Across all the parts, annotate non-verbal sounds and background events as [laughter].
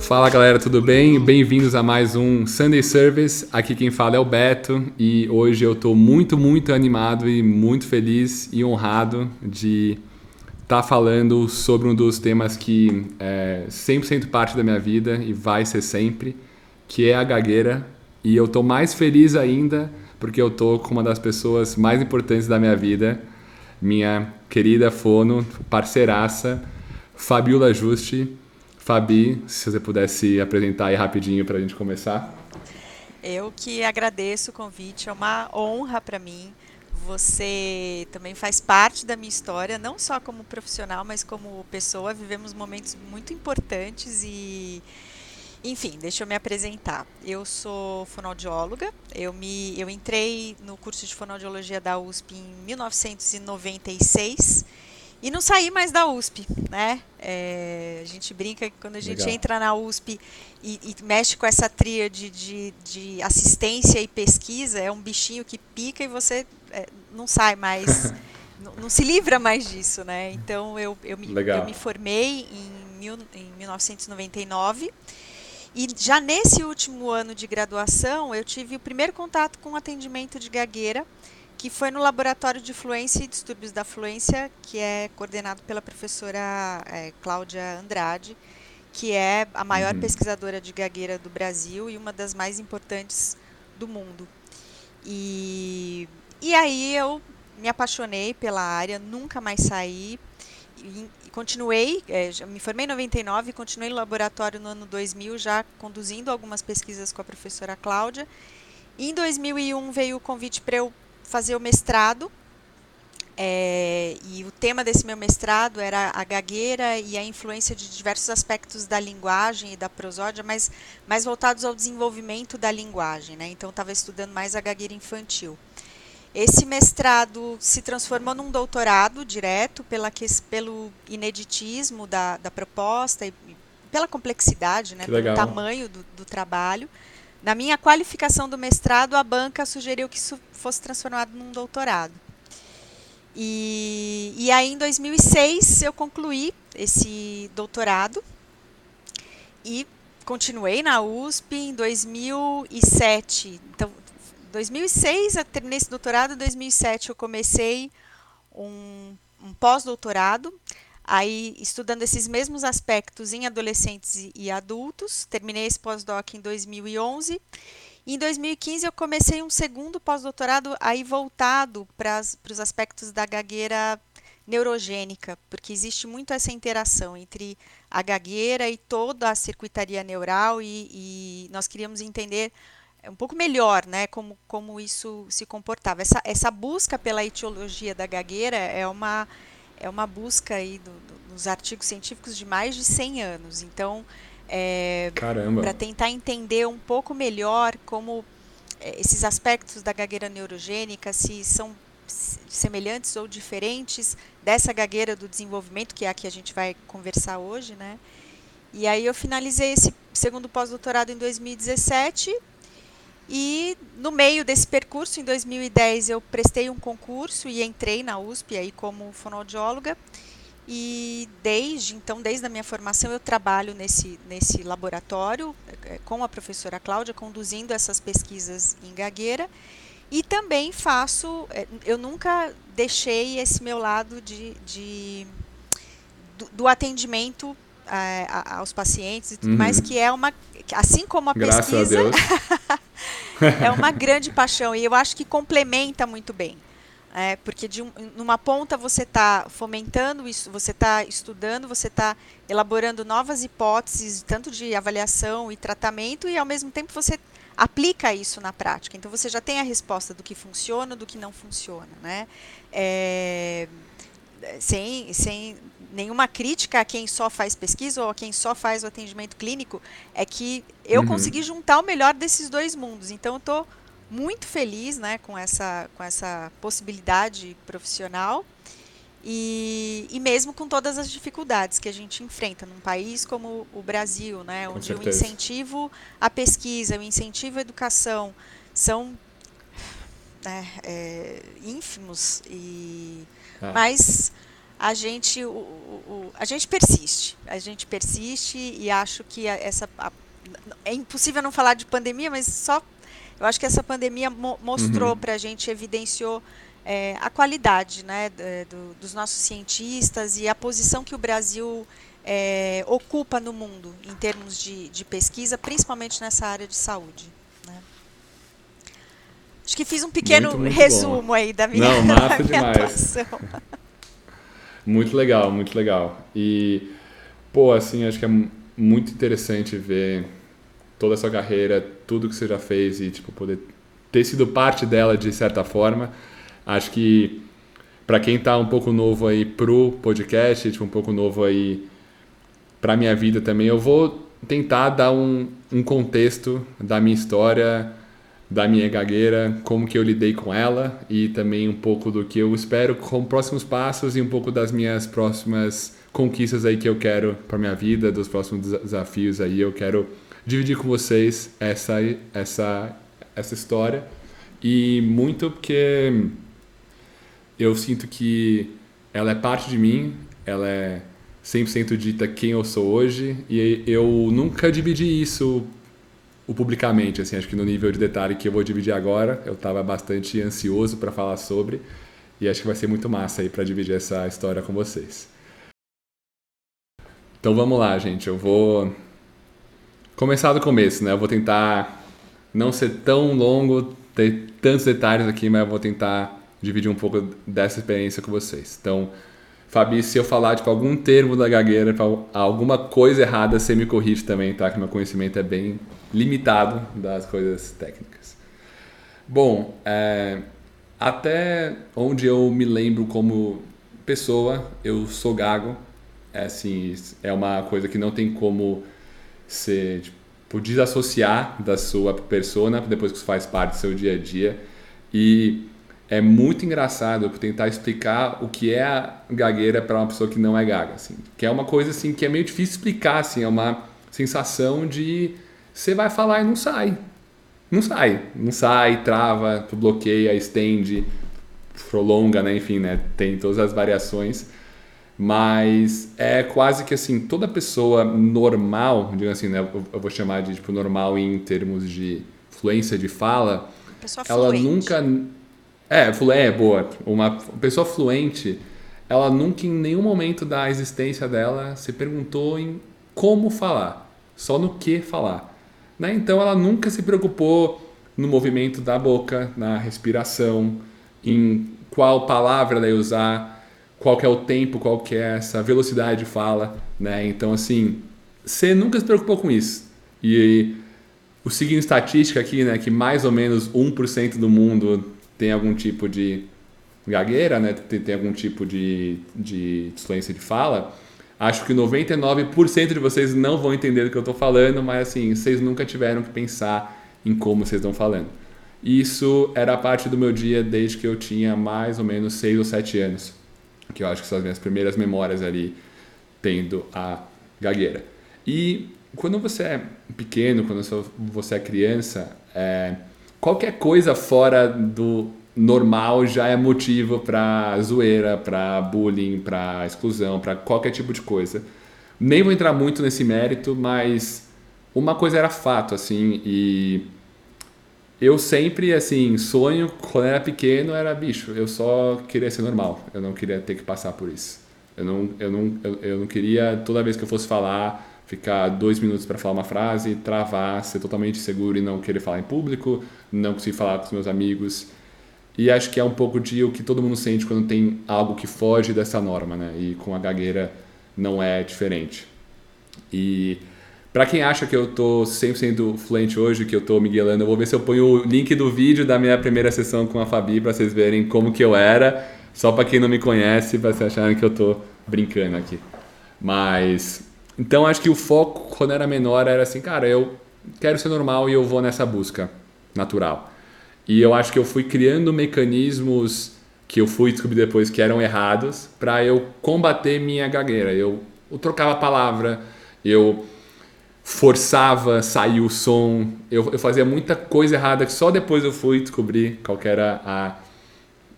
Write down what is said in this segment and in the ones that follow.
Fala galera, tudo bem? Bem-vindos a mais um Sunday Service. Aqui quem fala é o Beto e hoje eu estou muito, muito animado e muito feliz e honrado de estar tá falando sobre um dos temas que é 100% parte da minha vida e vai ser sempre, que é a gagueira. E eu estou mais feliz ainda porque eu estou com uma das pessoas mais importantes da minha vida, minha querida fono, parceiraça, Fabiola Juste Fabi, se você pudesse apresentar aí rapidinho para a gente começar. Eu que agradeço o convite, é uma honra para mim. Você também faz parte da minha história, não só como profissional, mas como pessoa. Vivemos momentos muito importantes e, enfim, deixa eu me apresentar. Eu sou fonoaudióloga. Eu me, eu entrei no curso de fonoaudiologia da USP em 1996 e não saí mais da USP, né? É, a gente brinca que quando a gente Legal. entra na USP e, e, mexe com essa tríade de, de assistência e pesquisa, é um bichinho que pica e você é, não sai mais, [laughs] não, não, se livra mais disso, né? Então eu, eu, me, eu me formei em, mil, em 1999 e já nesse último ano de graduação eu tive o primeiro contato com atendimento de gagueira que foi no Laboratório de Fluência e Distúrbios da Fluência, que é coordenado pela professora é, Cláudia Andrade, que é a maior uhum. pesquisadora de gagueira do Brasil e uma das mais importantes do mundo. E, e aí eu me apaixonei pela área, nunca mais saí. E, continuei, é, me formei em 99 e continuei no laboratório no ano 2000, já conduzindo algumas pesquisas com a professora Cláudia. Em 2001 veio o convite para eu fazer o mestrado. É, e o tema desse meu mestrado era a gagueira e a influência de diversos aspectos da linguagem e da prosódia, mas mais voltados ao desenvolvimento da linguagem. Né? Então, estava estudando mais a gagueira infantil. Esse mestrado se transformou num doutorado direto pela, pelo ineditismo da, da proposta e pela complexidade, né, pelo tamanho do, do trabalho. Na minha qualificação do mestrado, a banca sugeriu que isso fosse transformado num doutorado. E, e aí, em 2006, eu concluí esse doutorado e continuei na USP em 2007. Então, 2006 eu terminei esse doutorado, em 2007 eu comecei um, um pós-doutorado Aí, estudando esses mesmos aspectos em adolescentes e adultos, terminei esse pós-doc em 2011. E em 2015 eu comecei um segundo pós-doutorado aí voltado para os aspectos da gagueira neurogênica, porque existe muito essa interação entre a gagueira e toda a circuitaria neural e, e nós queríamos entender um pouco melhor, né, como, como isso se comportava. Essa, essa busca pela etiologia da gagueira é uma é uma busca aí do, do, nos artigos científicos de mais de 100 anos. Então, é, para tentar entender um pouco melhor como é, esses aspectos da gagueira neurogênica, se são semelhantes ou diferentes dessa gagueira do desenvolvimento, que é a que a gente vai conversar hoje, né? E aí eu finalizei esse segundo pós-doutorado em 2017 e no meio desse percurso, em 2010, eu prestei um concurso e entrei na USP aí como fonoaudióloga. E desde então, desde a minha formação, eu trabalho nesse, nesse laboratório eh, com a professora Cláudia, conduzindo essas pesquisas em gagueira. E também faço, eh, eu nunca deixei esse meu lado de, de do, do atendimento aos pacientes e tudo uhum. mais, que é uma. Assim como a Graças pesquisa. A [laughs] é uma grande paixão e eu acho que complementa muito bem. É, porque de um, numa ponta você está fomentando isso, você está estudando, você está elaborando novas hipóteses, tanto de avaliação e tratamento, e ao mesmo tempo você aplica isso na prática. Então você já tem a resposta do que funciona, do que não funciona. Né? É, sem, sem nenhuma crítica a quem só faz pesquisa ou a quem só faz o atendimento clínico, é que eu uhum. consegui juntar o melhor desses dois mundos. Então, eu estou muito feliz né, com, essa, com essa possibilidade profissional. e, e mesmo com todas as dificuldades que a gente enfrenta num país como o Brasil, né, Com onde o certeza. incentivo à pesquisa, o incentivo à educação são né, é, ínfimos e Ah. mas a gente o, o- a gente persiste a gente persiste e acho que essa a- é impossível não falar de pandemia mas só eu acho que essa pandemia mo- mostrou Uhum. para a gente evidenciou é, a qualidade né do- dos nossos cientistas e a posição que o Brasil é, ocupa no mundo em termos de, de pesquisa principalmente nessa área de saúde né? Acho que fiz um pequeno Muito, muito resumo aí da minha, Não, [laughs] da minha demais. atuação. Muito legal, muito legal. E, pô, assim, acho que é mu- muito interessante ver toda a sua carreira, tudo que você já fez e, tipo, poder ter sido parte dela de certa forma. Acho que para quem tá um pouco novo aí pro podcast, tipo, um pouco novo aí pra minha vida também, eu vou tentar dar um, um contexto da minha história, da minha gagueira, como que eu lidei com ela e também um pouco do que eu espero como próximos passos e um pouco das minhas próximas conquistas aí que eu quero para minha vida, dos próximos desa- desafios aí. Eu quero dividir com vocês essa essa essa história e muito porque eu sinto que ela é parte de mim, ela é 100% dita quem eu sou hoje e eu nunca dividi isso o publicamente, assim, acho que no nível de detalhe que eu vou dividir agora, eu estava bastante ansioso para falar sobre e acho que vai ser muito massa aí para dividir essa história com vocês. Então vamos lá, gente, eu vou começar do começo, né? Eu vou tentar não ser tão longo, ter tantos detalhes aqui, mas eu vou tentar dividir um pouco dessa experiência com vocês. Então, Fabi, se eu falar tipo, algum termo da gagueira, alguma coisa errada, você me corrige também, tá? Que meu conhecimento é bem limitado das coisas técnicas. Bom, é, até onde eu me lembro como pessoa, eu sou gago. É assim, é uma coisa que não tem como ser tipo, desassociar da sua persona depois que isso faz parte do seu dia a dia. E é muito engraçado tentar explicar o que é a gagueira para uma pessoa que não é gaga, assim. Que é uma coisa assim que é meio difícil explicar, assim, é uma sensação de você vai falar e não sai. Não sai, não sai, trava, tu bloqueia, estende, prolonga, né? Enfim, né? Tem todas as variações. Mas é quase que assim, toda pessoa normal, digamos assim, né? Eu vou chamar de tipo normal em termos de fluência de fala, ela fluente. nunca. É, é, boa. Uma pessoa fluente, ela nunca em nenhum momento da existência dela se perguntou em como falar, só no que falar. Né? Então ela nunca se preocupou no movimento da boca, na respiração, em qual palavra ela ia usar, qual é o tempo, qual que é essa velocidade de fala. Né? Então, assim, você nunca se preocupou com isso. E o seguindo estatística aqui, né, que mais ou menos 1% do mundo tem algum tipo de gagueira, né, tem, tem algum tipo de, de de fala, acho que 99% de vocês não vão entender do que eu estou falando, mas assim, vocês nunca tiveram que pensar em como vocês estão falando. Isso era parte do meu dia desde que eu tinha mais ou menos 6 ou 7 anos, que eu acho que são as minhas primeiras memórias ali tendo a gagueira. E quando você é pequeno, quando você é criança, é, qualquer coisa fora do normal já é motivo para zoeira, para bullying, para exclusão, para qualquer tipo de coisa. Nem vou entrar muito nesse mérito, mas uma coisa era fato, assim, e eu sempre, assim, sonho, quando era pequeno, era bicho, eu só queria ser normal, eu não queria ter que passar por isso. Eu não, eu não, eu, eu não queria, toda vez que eu fosse falar, ficar dois minutos para falar uma frase, travar, ser totalmente seguro e não querer falar em público, não conseguir falar com os meus amigos. E acho que é um pouco de o que todo mundo sente quando tem algo que foge dessa norma, né? E com a gagueira não é diferente. E para quem acha que eu tô 100% fluente hoje, que eu tô miguelando, eu vou ver se eu ponho o link do vídeo da minha primeira sessão com a Fabi para vocês verem como que eu era, só para quem não me conhece, para vocês acharem que eu tô brincando aqui. Mas então acho que o foco quando era menor era assim, cara, eu quero ser normal e eu vou nessa busca natural. E eu acho que eu fui criando mecanismos que eu fui descobrir depois que eram errados para eu combater minha gagueira. Eu, eu trocava palavra, eu forçava sair o som, eu, eu fazia muita coisa errada que só depois eu fui descobrir qual era a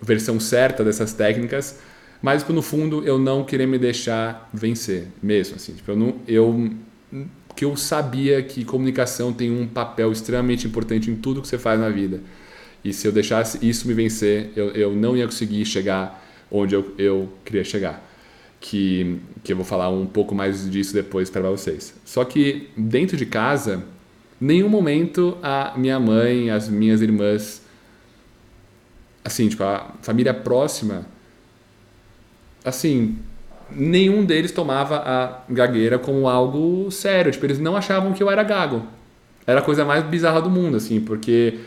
versão certa dessas técnicas, mas tipo, no fundo eu não queria me deixar vencer mesmo assim, tipo, eu não eu que eu sabia que comunicação tem um papel extremamente importante em tudo que você faz na vida. E se eu deixasse isso me vencer, eu, eu não ia conseguir chegar onde eu, eu queria chegar. Que, que eu vou falar um pouco mais disso depois para vocês. Só que dentro de casa, nenhum momento a minha mãe, as minhas irmãs, assim, tipo, a família próxima, assim, nenhum deles tomava a gagueira como algo sério. Tipo, eles não achavam que eu era gago. Era a coisa mais bizarra do mundo, assim, porque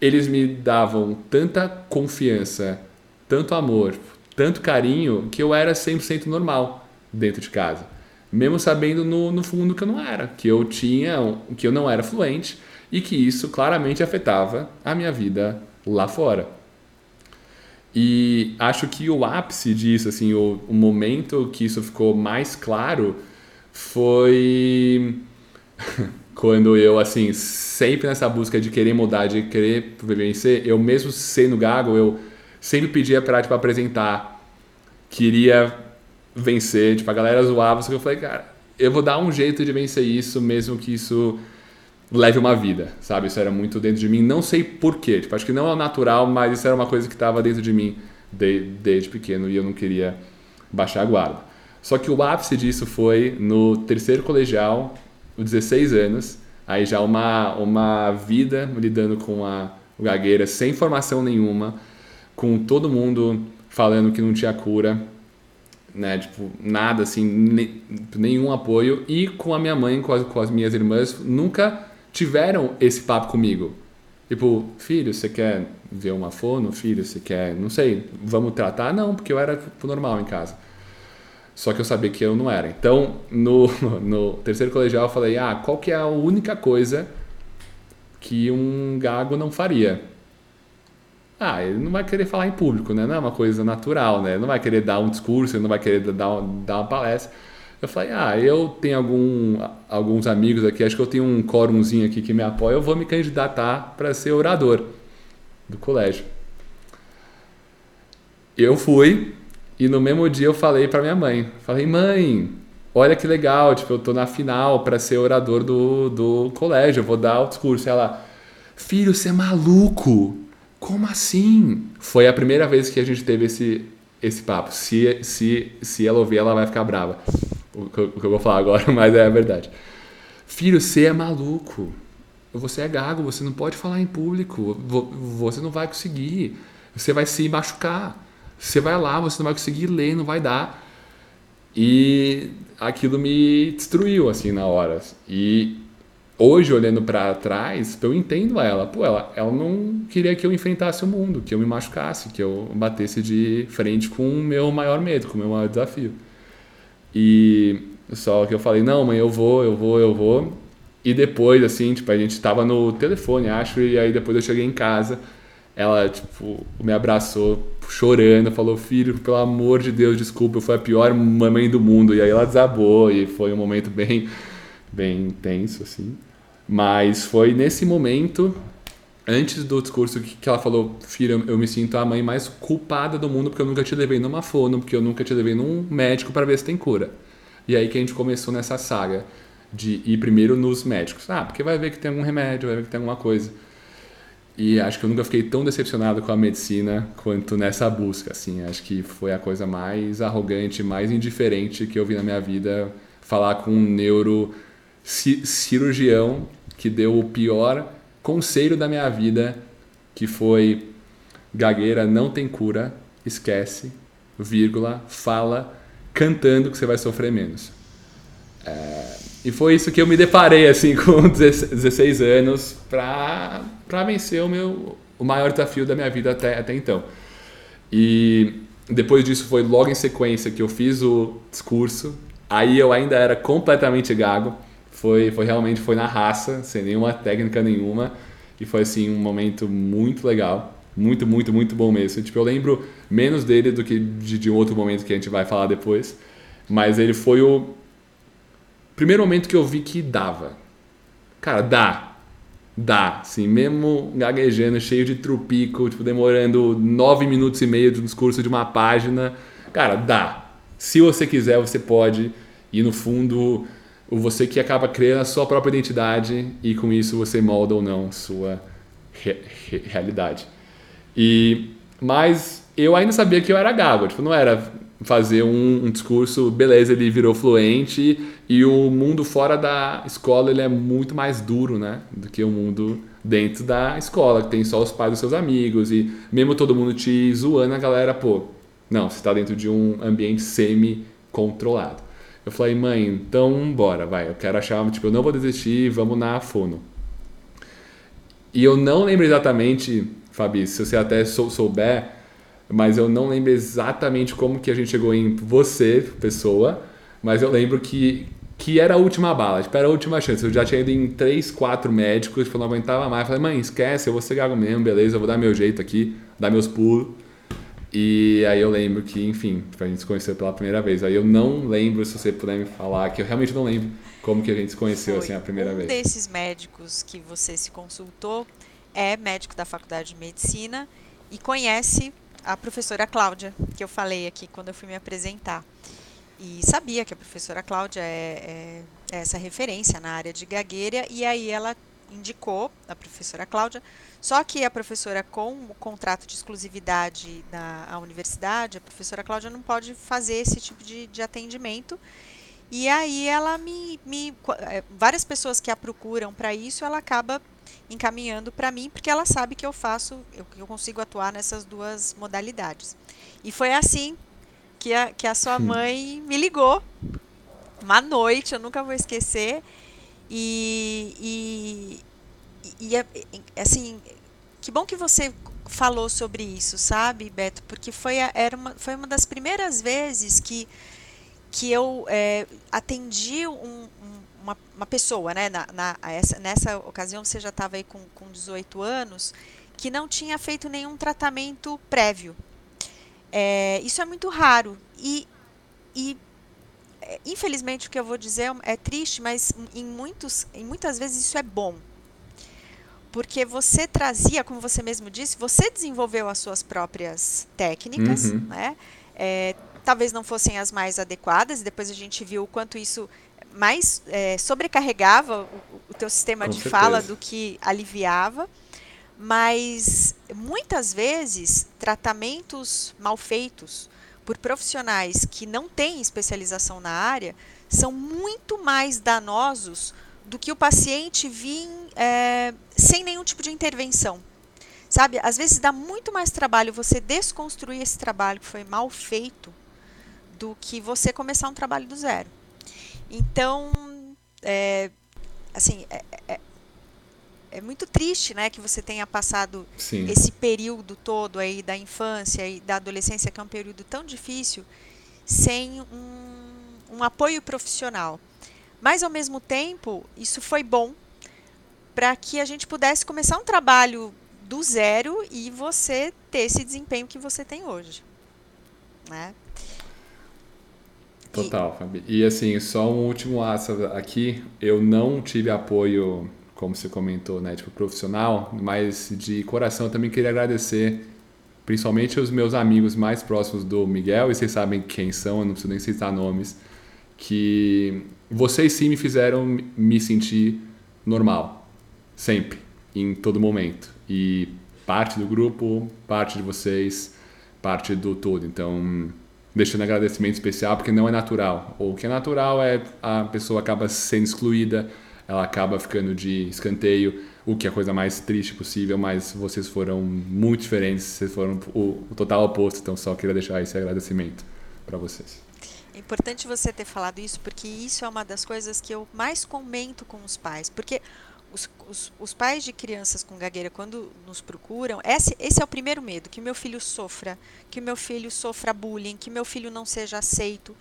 eles me davam tanta confiança, tanto amor, tanto carinho, que eu era 100% normal dentro de casa. Mesmo sabendo no, no fundo que eu não era, que eu tinha, que eu não era fluente e que isso claramente afetava a minha vida lá fora. E acho que o ápice disso, assim, o, o momento que isso ficou mais claro foi [laughs] quando eu, assim, sempre nessa busca de querer mudar, de querer vencer, eu mesmo sendo gago, eu sempre pedia pra, tipo, apresentar. Queria vencer, tipo, a galera zoava, só que eu falei, cara, eu vou dar um jeito de vencer isso, mesmo que isso leve uma vida, sabe? Isso era muito dentro de mim, não sei porquê, tipo, acho que não é natural, mas isso era uma coisa que estava dentro de mim desde, desde pequeno e eu não queria baixar a guarda. Só que o ápice disso foi no terceiro colegial, 16 anos, aí já uma, uma vida lidando com a gagueira sem formação nenhuma, com todo mundo falando que não tinha cura, né, tipo, nada assim, ne, nenhum apoio, e com a minha mãe, com as, com as minhas irmãs, nunca tiveram esse papo comigo. Tipo, filho, você quer ver uma fono? Filho, você quer, não sei, vamos tratar? Não, porque eu era tipo, normal em casa. Só que eu sabia que eu não era. Então, no, [laughs] no terceiro colegial, eu falei: ah, qual que é a única coisa que um gago não faria? Ah, ele não vai querer falar em público, né? Não é uma coisa natural, né? Ele não vai querer dar um discurso, ele não vai querer dar, dar uma palestra. Eu falei, ah, eu tenho algum, alguns amigos aqui, acho que eu tenho um quórumzinho aqui que me apoia, eu vou me candidatar para ser orador do colégio. Eu fui e no mesmo dia eu falei para minha mãe, falei, mãe, olha que legal, tipo, eu tô na final para ser orador do, do colégio, eu vou dar o discurso. Ela, filho, você é maluco? Como assim? Foi a primeira vez que a gente teve esse, esse papo. Se, se, se ela ouvir, ela vai ficar brava o que, eu vou falar agora, [laughs] mas é a verdade. Filho, você é maluco. Você é gago, você não pode falar em público. Você não vai conseguir. Você vai se machucar. Você vai lá, você não vai conseguir ler, não vai dar. E aquilo me destruiu assim na hora. E hoje olhando para trás, eu entendo ela. Pô, ela, ela não queria que eu enfrentasse o mundo, que eu me machucasse, que eu batesse de frente com o meu maior medo, com o meu maior desafio. E só que eu falei, não, mãe, eu vou, eu vou, eu vou. E depois, assim, tipo, a gente tava no telefone, acho, e aí depois eu cheguei em casa, ela, tipo, me abraçou chorando, falou, filho, pelo amor de Deus, desculpa, eu fui a pior mamãe do mundo. E aí ela desabou e foi um momento bem, bem intenso, assim. Mas foi nesse momento, antes do discurso, que ela falou, filho, eu me sinto a mãe mais culpada do mundo porque eu nunca te levei numa fono, porque eu nunca te levei num médico para ver se tem cura. E aí que a gente começou nessa saga de ir primeiro nos médicos. Ah, porque vai ver que tem algum remédio, vai ver que tem alguma coisa. E acho que eu nunca fiquei tão decepcionado com a medicina quanto nessa busca, assim. Acho que foi a coisa mais arrogante, mais indiferente que eu vi na minha vida falar com um neurocirurgião que deu o pior conselho da minha vida, que foi gagueira não tem cura, esquece, vírgula, fala cantando que você vai sofrer menos. É, e foi isso que eu me deparei assim [laughs] com 16 anos para vencer o meu o maior desafio da minha vida até, até então. E depois disso foi logo em sequência que eu fiz o discurso. Aí eu ainda era completamente gago. Foi, foi realmente foi na raça, sem nenhuma técnica nenhuma. E foi assim um momento muito legal. Muito, muito, muito bom mesmo. Tipo, eu lembro menos dele do que de, de um outro momento que a gente vai falar depois. Mas ele foi o primeiro momento que eu vi que dava. Cara, dá. Dá. Assim, mesmo gaguejando, cheio de trupico, tipo, demorando nove minutos e meio de um discurso de uma página. Cara, dá. Se você quiser, você pode. E no fundo, o você que acaba criando a sua própria identidade e com isso você molda ou não sua re re realidade. E mas eu ainda sabia que eu era gago, tipo, não era fazer um, um, discurso, beleza, ele virou fluente e o mundo fora da escola ele é muito mais duro, né, do que o mundo dentro da escola, que tem só os pais dos seus amigos e mesmo todo mundo te zoando, a galera, pô, não, você está dentro de um ambiente semi-controlado. Eu falei, mãe, então bora, vai, eu quero achar, tipo, eu não vou desistir, vamos na fono. E eu não lembro exatamente, Fabi, se você até souber, mas eu não lembro exatamente como que a gente chegou em você, pessoa, mas eu lembro que, que era a última bala, tipo, era a última chance. Eu já tinha ido em três, quatro médicos, tipo, não aguentava mais. Eu falei, mãe, esquece, eu vou ser gago mesmo, beleza, eu vou dar meu jeito aqui, dar meus pulos. E aí eu lembro que, enfim, a gente se conheceu pela primeira vez. Aí eu não lembro, se você puder me falar, que eu realmente não lembro como que a gente se conheceu, Foi assim, a primeira um vez. desses médicos que você se consultou é médico da Faculdade de Medicina e conhece a professora Cláudia, que eu falei aqui quando eu fui me apresentar. E sabia que a professora Cláudia é, é, é essa referência na área de gagueira, e aí ela indicou a professora Cláudia, só que a professora com o contrato de exclusividade na universidade, a professora Cláudia não pode fazer esse tipo de, de atendimento, e aí ela me, me, várias pessoas que a procuram para isso, ela acaba encaminhando para mim, porque ela sabe que eu faço, eu, eu consigo atuar nessas duas modalidades. E foi assim que a, que a sua mãe me ligou, uma noite, eu nunca vou esquecer, e, e, e assim, que bom que você falou sobre isso, sabe, Beto? Porque foi, era uma, foi uma das primeiras vezes que, que eu é, atendi um, uma, uma pessoa, né, na, na, essa, nessa ocasião você já estava aí com, com 18 anos, que não tinha feito nenhum tratamento prévio. É, isso é muito raro. E, e é, infelizmente o que eu vou dizer é triste, mas em, muitos, em muitas vezes isso é bom. Porque você trazia, como você mesmo disse, você desenvolveu as suas próprias técnicas, Uhum. né? É, talvez não fossem as mais adequadas, e depois a gente viu o quanto isso mais é, sobrecarregava o, o teu sistema Com de fala certeza. do que aliviava. Mas muitas vezes tratamentos mal feitos por profissionais que não têm especialização na área são muito mais danosos do que o paciente vir é, sem nenhum tipo de intervenção. Sabe, às vezes dá muito mais trabalho você desconstruir esse trabalho que foi mal feito do que você começar um trabalho do zero. Então, é, assim, é, é, é muito triste, né, que você tenha passado Sim. esse período todo aí da infância e da adolescência, que é um período tão difícil, sem um, um apoio profissional. Mas, ao mesmo tempo, isso foi bom para que a gente pudesse começar um trabalho do zero e você ter esse desempenho que você tem hoje. Né? Total, Fabi. E assim, só um último aça aqui. Eu não tive apoio, como você comentou, né, tipo profissional, mas de coração também queria agradecer, principalmente os meus amigos mais próximos do Miguel, e vocês sabem quem são, eu não preciso nem citar nomes, que vocês sim me fizeram me sentir normal, sempre, em todo momento. E parte do grupo, parte de vocês, parte do todo. Então, deixando agradecimento especial porque não é natural. Ou o que é natural é a pessoa acaba sendo excluída, ela acaba ficando de escanteio, o que é a coisa mais triste possível, mas vocês foram muito diferentes, vocês foram o, o total oposto, então só queria deixar esse agradecimento para vocês. É importante você ter falado isso, porque isso é uma das coisas que eu mais comento com os pais. Porque os, os, os pais de crianças com gagueira, quando nos procuram, esse, esse é o primeiro medo: que meu filho sofra, que meu filho sofra bullying, que meu filho não seja aceito.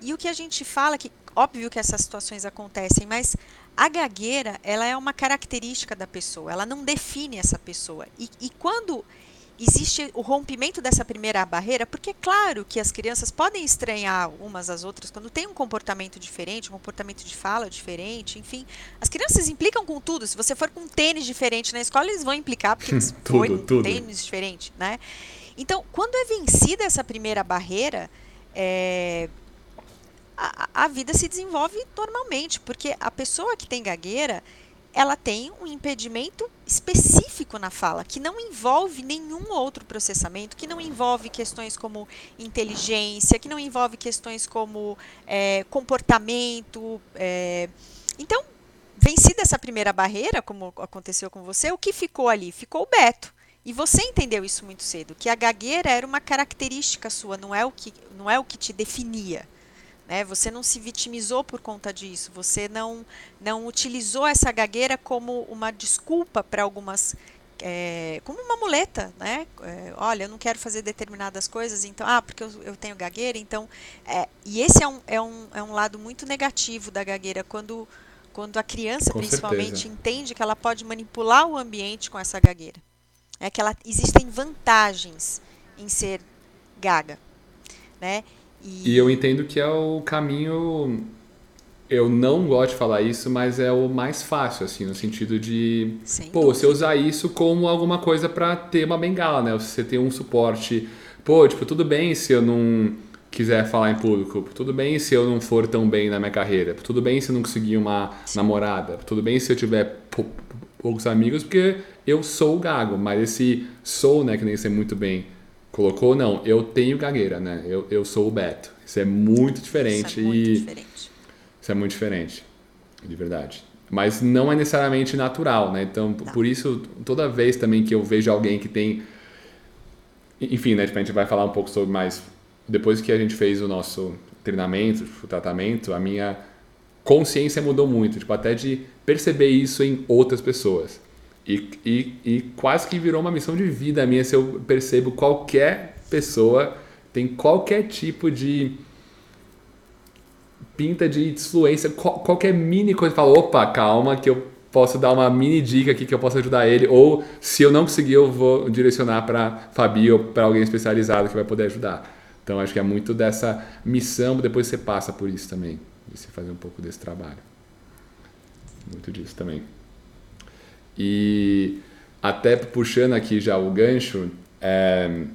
E o que a gente fala que, óbvio que essas situações acontecem, mas a gagueira, ela é uma característica da pessoa, ela não define essa pessoa. E, e quando existe o rompimento dessa primeira barreira, porque é claro que as crianças podem estranhar umas às outras quando tem um comportamento diferente, um comportamento de fala diferente, enfim. As crianças implicam com tudo. Se você for com um tênis diferente na escola, eles vão implicar porque [laughs] tudo, foi um tudo. tênis diferente, né? Então, quando é vencida essa primeira barreira, é, a, a vida se desenvolve normalmente, porque a pessoa que tem gagueira, ela tem um impedimento específico na fala, que não envolve nenhum outro processamento, que não envolve questões como inteligência, que não envolve questões como é, comportamento. É. Então, vencida essa primeira barreira, como aconteceu com você, o que ficou ali? Ficou o Beto. E você entendeu isso muito cedo, que a gagueira era uma característica sua, não é o que, não é o que te definia. Né? Você não se vitimizou por conta disso, você não, não utilizou essa gagueira como uma desculpa para algumas. É, como uma muleta, né? É, olha, eu não quero fazer determinadas coisas, então, ah, porque eu, eu tenho gagueira, então. É, e esse é um, é, um, é um lado muito negativo da gagueira, quando, quando a criança, Com principalmente, certeza. entende que ela pode manipular o ambiente com essa gagueira. É que ela, existem vantagens em ser gaga, né? E eu entendo que é o caminho. Eu não gosto de falar isso, mas é o mais fácil, assim, no sentido de. Sem pô, dúvida. você usar isso como alguma coisa pra ter uma bengala, né? Você ter um suporte. Pô, tipo, tudo bem se eu não quiser falar em público, tudo bem se eu não for tão bem na minha carreira, tudo bem se eu não conseguir uma namorada, tudo bem se eu tiver pou- poucos amigos, porque eu sou gago, mas esse sou, né, que nem você muito bem colocou, não, eu tenho gagueira, né? Eu, eu sou o Beto. Isso é muito diferente Isso é muito e diferente. isso é muito diferente, de verdade. Mas não é necessariamente natural, né? Então, p- por isso, toda vez também que eu vejo alguém que tem. Enfim, né? Tipo, a gente vai falar um pouco sobre mais. Depois que a gente fez o nosso treinamento, o tratamento, a minha consciência mudou muito. Tipo, até de perceber isso em outras pessoas. E, e, e quase que virou uma missão de vida minha se eu percebo qualquer pessoa tem qualquer tipo de pinta de influência, qual- qualquer mini coisa, fala, opa, calma, que eu posso dar uma mini dica aqui que eu posso ajudar ele, ou se eu não conseguir, eu vou direcionar para Fabi ou para alguém especializado que vai poder ajudar. Então acho que é muito dessa missão, depois você passa por isso também, você fazer um pouco desse trabalho. Muito disso também. E até puxando aqui já o gancho, é,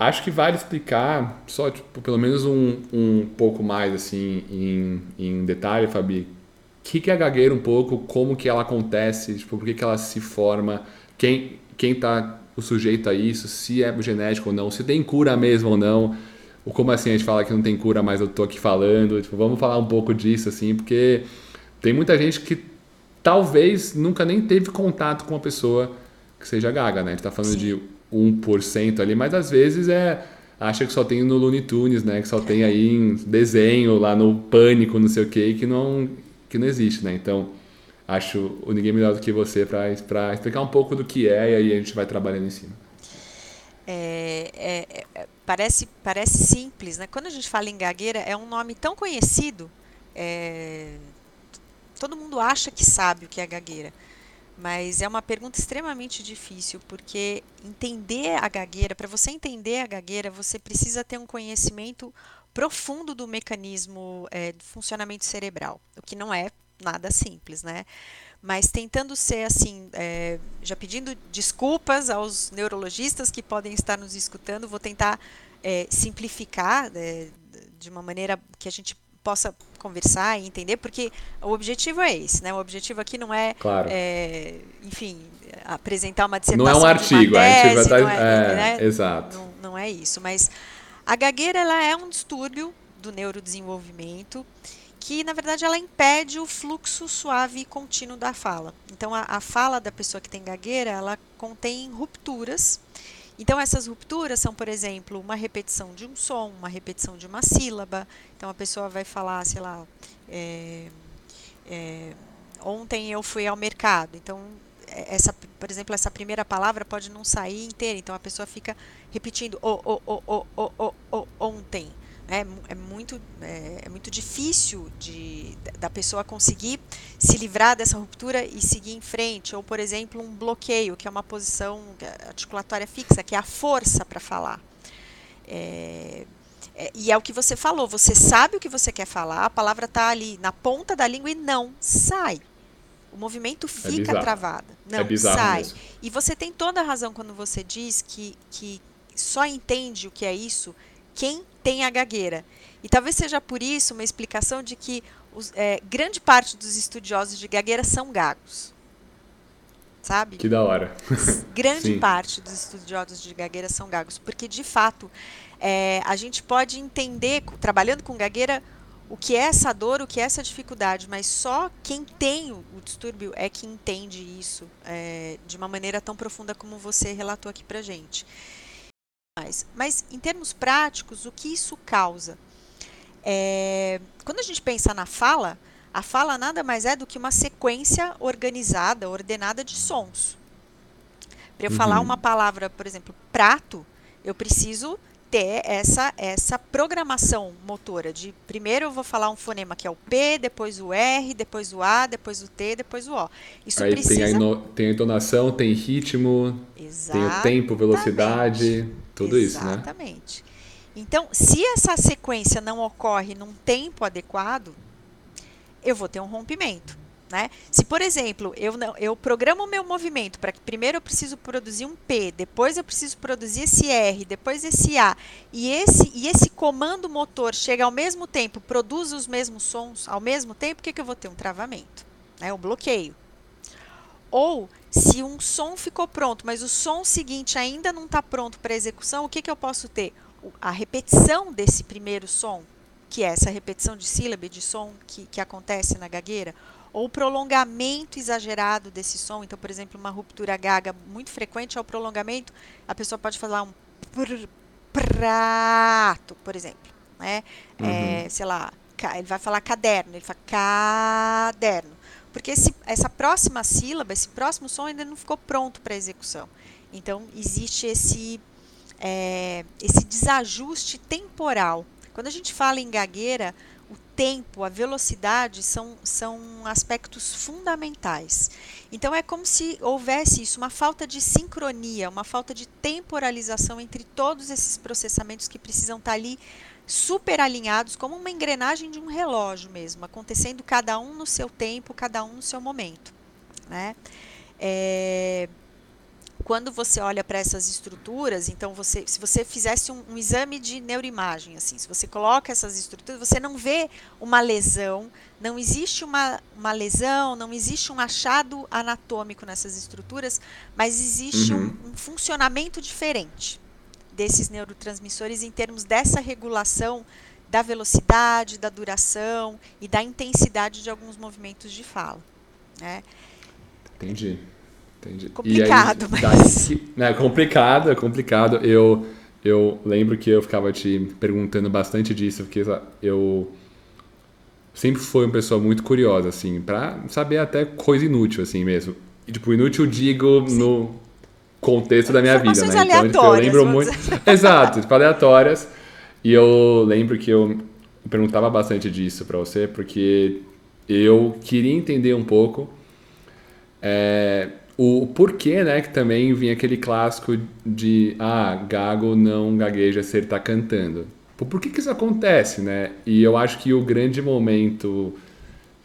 Acho que vale explicar, só tipo, pelo menos um, um pouco mais assim em, em detalhe, Fabi, o que, que é a gagueira um pouco, como que ela acontece, tipo, por que, que ela se forma, quem, quem tá o sujeito a isso, se é genético ou não, se tem cura mesmo ou não, ou como assim a gente fala que não tem cura, mas eu tô aqui falando, tipo, vamos falar um pouco disso assim, porque tem muita gente que talvez nunca nem teve contato com uma pessoa que seja gaga, né? A gente tá falando Sim. de 1% ali, mas às vezes é acha que só tem no Looney Tunes, né? Que só tem aí em desenho lá no Pânico, não sei o que, que não que não existe, né? Então acho o ninguém melhor do que você para para explicar um pouco do que é e aí a gente vai trabalhando em cima. É, é, é, parece, parece simples, né? Quando a gente fala em gagueira, é um nome tão conhecido, é, todo mundo acha que sabe o que é gagueira, mas é uma pergunta extremamente difícil, porque entender a gagueira, para você entender a gagueira, você precisa ter um conhecimento profundo do mecanismo é, do funcionamento cerebral, o que não é nada simples, né? Mas tentando ser assim, é, já pedindo desculpas aos neurologistas que podem estar nos escutando, vou tentar é, simplificar de uma maneira que a gente possa conversar e entender, porque o objetivo é esse, né? O objetivo aqui não é, Claro. é, enfim, apresentar uma Não dissertação é um artigo, a gente vai tese, estar não é, é, né? exato. Não, não é isso, mas a gagueira ela é um distúrbio do neurodesenvolvimento que, na verdade, ela impede o fluxo suave e contínuo da fala. Então, a, a fala da pessoa que tem gagueira, ela contém rupturas. Então, essas rupturas são, por exemplo, uma repetição de um som, uma repetição de uma sílaba. Então, a pessoa vai falar, sei lá, é, é, ontem eu fui ao mercado. Então, é, essa, por exemplo, essa primeira palavra pode não sair inteira. Então, a pessoa fica repetindo o, o, o, o, o, o, o, ontem. É, mu- é muito, é, é muito difícil de, da pessoa conseguir se livrar dessa ruptura e seguir em frente. Ou, por exemplo, um bloqueio, que é uma posição articulatória fixa, que é a força para falar. É, é, e é o que você falou, você sabe o que você quer falar, a palavra está ali na ponta da língua e não sai. O movimento fica bizarro. travado. Não é sai. mesmo. E você tem toda a razão quando você diz que, que só entende o que é isso quem tem a gagueira. E talvez seja por isso uma explicação de que os- é, grande parte dos estudiosos de gagueira são gagos. Sabe? Que da hora. [laughs] grande parte dos estudiosos de gagueira são gagos, porque de fato é, a gente pode entender, trabalhando com gagueira, o que é essa dor, o que é essa dificuldade, mas só quem tem o, o distúrbio é que entende isso é, de uma maneira tão profunda como você relatou aqui pra gente. Mas, mas em termos práticos, o que isso causa? É, quando a gente pensa na fala, a fala nada mais é do que uma sequência organizada, ordenada de sons. Para eu falar Uhum. uma palavra, por exemplo, prato, eu preciso ter essa essa programação motora de primeiro eu vou falar um fonema que é o P, depois o R, depois o A, depois o T, depois o O. Isso Aí precisa tem a, ino- tem a entonação, tem ritmo, tem o tempo, velocidade, tudo isso, né? Exatamente. Então, se essa sequência não ocorre num tempo adequado, eu vou ter um rompimento. Né? Se, por exemplo, eu, não, eu programo o meu movimento para que primeiro eu preciso produzir um P, depois eu preciso produzir esse R, depois esse A, e esse, e esse comando motor chega ao mesmo tempo, produz os mesmos sons ao mesmo tempo, o que, que eu vou ter? Um travamento, né? um bloqueio. Ou, se um som ficou pronto, mas o som seguinte ainda não está pronto para execução, o que, que eu posso ter? A repetição desse primeiro som, que é essa repetição de sílaba, de som que, que acontece na gagueira, ou o prolongamento exagerado desse som. Então, por exemplo, uma ruptura gaga muito frequente é o prolongamento. A pessoa pode falar um pr- prato, por exemplo. Né? É, sei lá, ele vai falar caderno, ele fala caderno. Porque esse, essa próxima sílaba, esse próximo som ainda não ficou pronto para execução. Então, existe esse, é, esse desajuste temporal. Quando a gente fala em gagueira, o tempo, a velocidade são, são aspectos fundamentais. Então, é como se houvesse isso, uma falta de sincronia, uma falta de temporalização entre todos esses processamentos que precisam estar ali super alinhados, como uma engrenagem de um relógio mesmo, acontecendo cada um no seu tempo, cada um no seu momento. Né? É, quando você olha para essas estruturas, então você, se você fizesse um, um exame de neuroimagem, assim, se você coloca essas estruturas, você não vê uma lesão, não existe uma, uma lesão, não existe um achado anatômico nessas estruturas, mas existe Uhum. um, um funcionamento diferente desses neurotransmissores em termos dessa regulação da velocidade, da duração e da intensidade de alguns movimentos de fala. Né? Entendi. Entendi. Complicado, aí, mas- daqui- É complicado, é complicado. Eu, eu lembro que eu ficava te perguntando bastante disso, porque eu sempre fui uma pessoa muito curiosa, assim, pra saber até coisa inútil, assim mesmo. E, tipo, inútil digo no contexto da minha vida, né? Então, tipo, eu lembro muito. [laughs] Exato, tipo, aleatórias. E eu lembro que eu perguntava bastante disso pra você, porque eu queria entender um pouco é, o porquê, né, que também vinha aquele clássico de ah, gago não gagueja se ele tá cantando. Por que que isso acontece, né? E eu acho que o grande momento,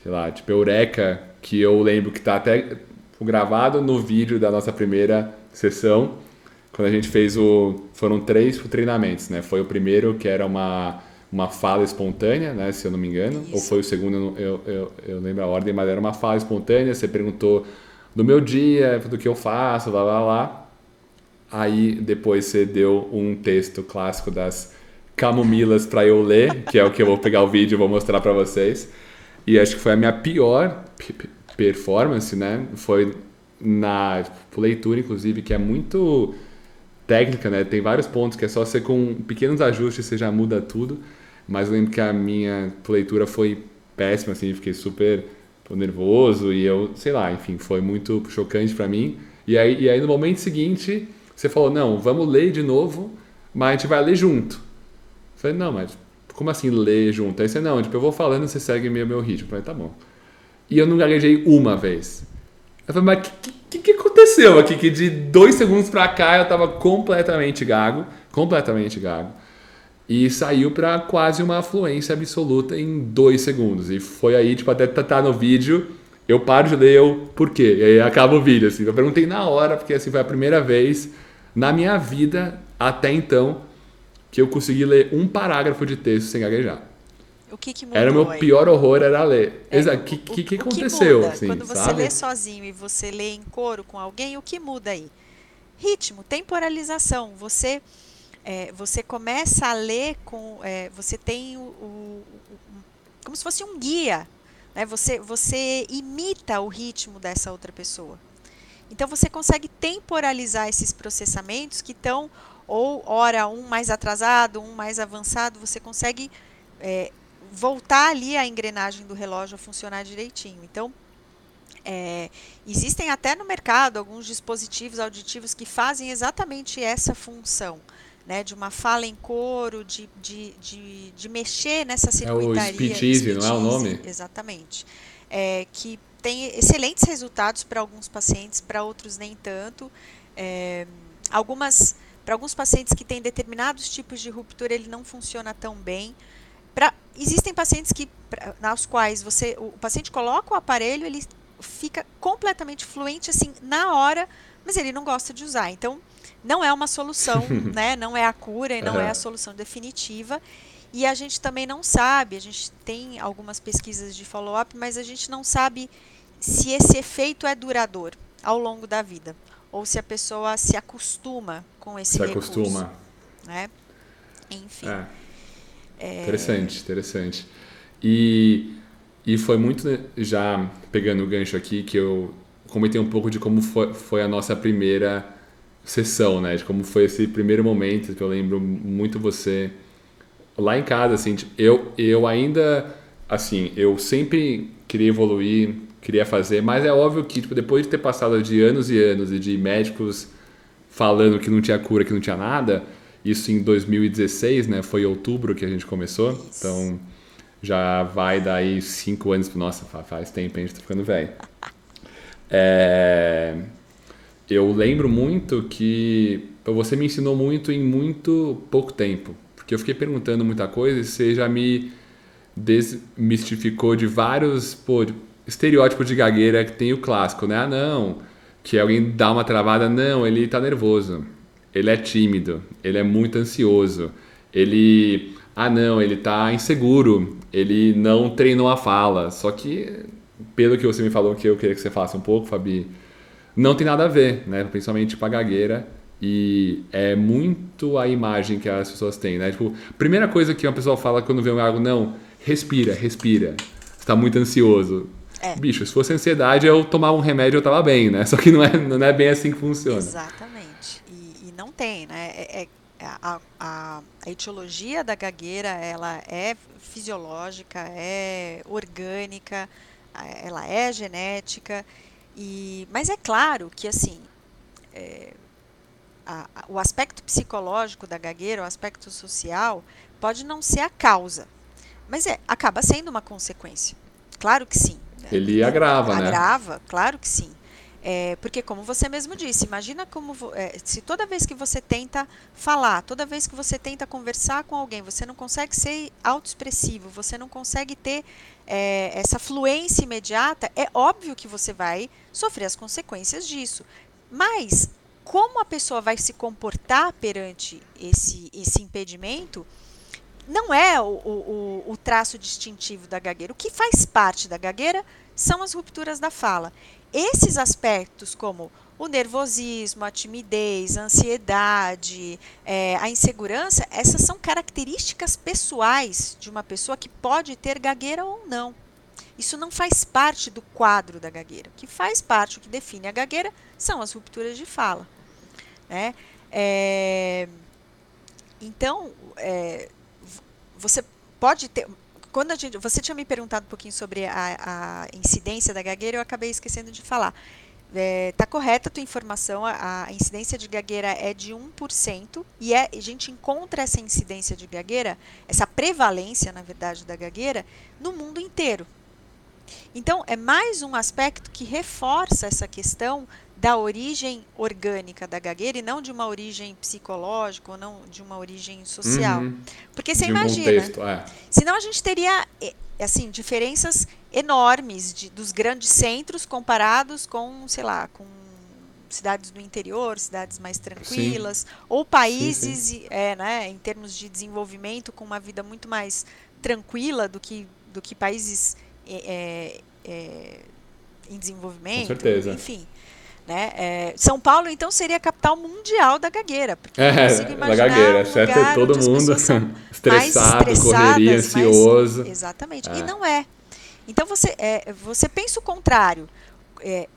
sei lá, tipo eureka, que eu lembro que tá até gravado no vídeo da nossa primeira sessão, quando a gente fez o foram três treinamentos, né? Foi o primeiro que era uma uma fala espontânea, né, se eu não me engano, ou Isso. foi o segundo, eu eu, eu, lembro a ordem, mas era uma fala espontânea, você perguntou do meu dia, do que eu faço, lá, lá, lá. Aí depois você deu um texto clássico das camomilas para eu ler, que é o que eu vou pegar o vídeo e vou mostrar para vocês. E acho que foi a minha pior performance, né? Foi na leitura, inclusive, que é muito técnica, né? Tem vários pontos que é só você com pequenos ajustes você já muda tudo. Mas eu lembro que a minha leitura foi péssima, assim, fiquei super nervoso e eu, sei lá, enfim, foi muito chocante pra mim. E aí, e aí no momento seguinte, você falou: "Não, vamos ler de novo, mas a gente vai ler junto". Eu falei: "Não, mas como assim ler junto? Aí você, não, tipo, eu vou falando, você segue meio meu ritmo. Eu falei, tá bom. E eu não gaguejei uma vez. Eu falei, mas o que, que, que, aconteceu aqui? Que de dois segundos pra cá eu tava completamente gago, completamente gago. E saiu pra quase uma fluência absoluta em dois segundos. E foi aí, tipo, até tá no vídeo, eu paro de ler, eu, por quê? E aí acaba o vídeo, assim. Eu perguntei na hora, porque assim, foi a primeira vez na minha vida, até então, que eu consegui ler um parágrafo de texto sem gaguejar. O que, que mudou Era o meu aí? pior horror, era ler. É, Exato. O que, que, que o aconteceu? muda? assim, Quando você sabe? lê sozinho e você lê em coro com alguém, o que muda aí? Ritmo, temporalização. Você, é, você começa a ler com. é, você tem o, o- o- como se fosse um guia. Né? Você, você imita o ritmo dessa outra pessoa. Então você consegue temporalizar esses processamentos que estão, ou hora um mais atrasado, um mais avançado, você consegue é, voltar ali a engrenagem do relógio a funcionar direitinho. Então, é, existem até no mercado alguns dispositivos auditivos que fazem exatamente essa função, né, de uma fala em coro, de, de, de, de mexer nessa circuitaria. Speech Easy, não é o nome? Exatamente. É, que tem excelentes resultados para alguns pacientes, para outros nem tanto. É, algumas para alguns pacientes que têm determinados tipos de ruptura, ele não funciona tão bem. Pra, existem pacientes que, pra, nas quais você, o, paciente coloca o aparelho, ele fica completamente fluente assim na hora, mas ele não gosta de usar. Então, não é uma solução, [laughs] né? Não é a cura e não é a solução definitiva. E a gente também não sabe, a gente tem algumas pesquisas de follow-up, mas a gente não sabe se esse efeito é duradouro ao longo da vida ou se a pessoa se acostuma com esse Se recurso, acostuma. né? Enfim. É. Interessante, interessante. E, e foi muito, né, já pegando o gancho aqui, que eu comentei um pouco de como foi, foi a nossa primeira sessão, né? De como foi esse primeiro momento, que eu lembro muito você lá em casa, assim, eu, eu ainda, assim, eu sempre queria evoluir, queria fazer, mas é óbvio que, tipo, depois de ter passado de anos e anos e de médicos falando que não tinha cura, que não tinha nada, isso em 2016, né? Foi outubro que a gente começou, então já vai daí cinco anos, nossa, faz tempo, a gente tá ficando velho. É, eu lembro muito que você me ensinou muito em muito pouco tempo, porque eu fiquei perguntando muita coisa e você já me desmistificou de vários pô, estereótipos de gagueira que tem o clássico, né? Ah, não, que alguém dá uma travada, não, ele tá nervoso, ele é tímido, ele é muito ansioso, ele, ah, não, ele tá inseguro, ele não treinou a fala. Só que, pelo que você me falou que eu queria que você faça um pouco, Fabi, não tem nada a ver, né? Principalmente com a gagueira. E é muito a imagem que as pessoas têm, né? Tipo, primeira coisa que uma pessoa fala quando vê algo, não, respira, respira. Você tá muito ansioso. É. Bicho, se fosse ansiedade, eu tomar um remédio eu tava bem, né? Só que não é, não é bem assim que funciona. Exatamente. Não tem, né? É, é- a, a, a etiologia da gagueira, ela é fisiológica, é orgânica, ela é genética. E, mas é claro que, assim, é, a- o aspecto psicológico da gagueira, o aspecto social, pode não ser a causa, mas é, acaba sendo uma consequência. Claro que sim. Ele agrava, né? Agrava, claro que sim. É, porque, como você mesmo disse, imagina como é, se toda vez que você tenta falar, toda vez que você tenta conversar com alguém, você não consegue ser autoexpressivo, você não consegue ter é, essa fluência imediata, é óbvio que você vai sofrer as consequências disso. Mas como a pessoa vai se comportar perante esse, esse impedimento não é o, o- o traço distintivo da gagueira. O que faz parte da gagueira são as rupturas da fala. Esses aspectos, como o nervosismo, a timidez, a ansiedade, eh, a insegurança, essas são características pessoais de uma pessoa que pode ter gagueira ou não. Isso não faz parte do quadro da gagueira. O que faz parte, o que define a gagueira, são as rupturas de fala. Né? Eh, então, v- você pode ter. Quando a gente, você tinha me perguntado um pouquinho sobre a, a incidência da gagueira, eu acabei esquecendo de falar. é, tá correta a tua informação, a, a incidência de gagueira é de 1%, e é, a gente encontra essa incidência de gagueira, essa prevalência, na verdade, da gagueira, no mundo inteiro. Então, é mais um aspecto que reforça essa questão da origem orgânica da gagueira e não de uma origem psicológica ou não de uma origem social. Uhum. Porque você De um imagina, contexto, é. senão a gente teria eh, assim diferenças enormes de- dos grandes centros comparados com, sei lá, com cidades do interior, cidades mais tranquilas, ou países e- é, né, em termos de desenvolvimento com uma vida muito mais tranquila do que do que países é, é, em desenvolvimento, certeza. enfim. Né? É, São Paulo, então, seria a capital mundial da gagueira. Porque É, da gagueira, um certo? Todo mundo [laughs] mais estressado, correria, mais- ansioso. Exatamente. É. E não é. Então você, é, você pensa o contrário. É,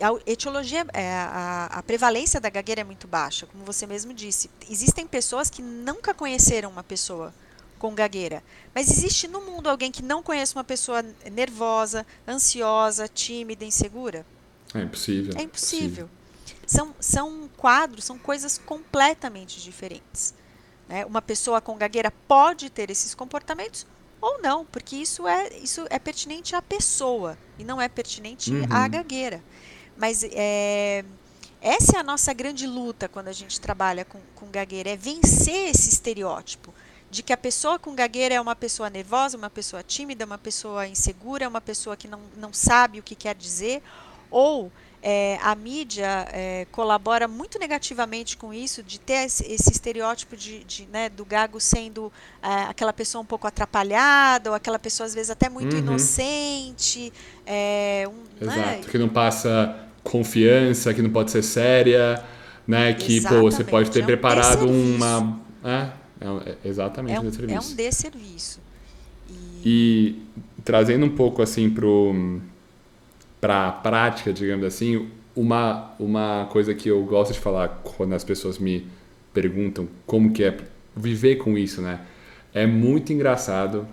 a etiologia, é, a, a prevalência da gagueira é muito baixa, como você mesmo disse. Existem pessoas que nunca conheceram uma pessoa com gagueira. Mas existe no mundo alguém que não conhece uma pessoa nervosa, ansiosa, tímida, insegura? É impossível. É impossível. São, são quadros, são coisas completamente diferentes. né? Uma pessoa com gagueira pode ter esses comportamentos ou não, porque isso é, isso é pertinente à pessoa e não é pertinente à Uhum. gagueira. Mas é, essa é a nossa grande luta quando a gente trabalha com, com gagueira, é vencer esse estereótipo de que a pessoa com gagueira é uma pessoa nervosa, uma pessoa tímida, uma pessoa insegura, uma pessoa que não, não sabe o que quer dizer, ou é, a mídia é, colabora muito negativamente com isso, de ter esse, esse estereótipo de, de, né, do gago sendo é, aquela pessoa um pouco atrapalhada, ou aquela pessoa às vezes até muito Uhum. inocente. é, um, né, Exato. Que não passa confiança, que não pode ser séria, né? Que, pô, você pode ter é um preparado desserviço. uma. É, um- é exatamente é, um um, é desserviço. um desserviço. E, E trazendo um pouco assim pro para prática, digamos assim, uma uma coisa que eu gosto de falar quando as pessoas me perguntam como que é viver com isso, né? É muito engraçado.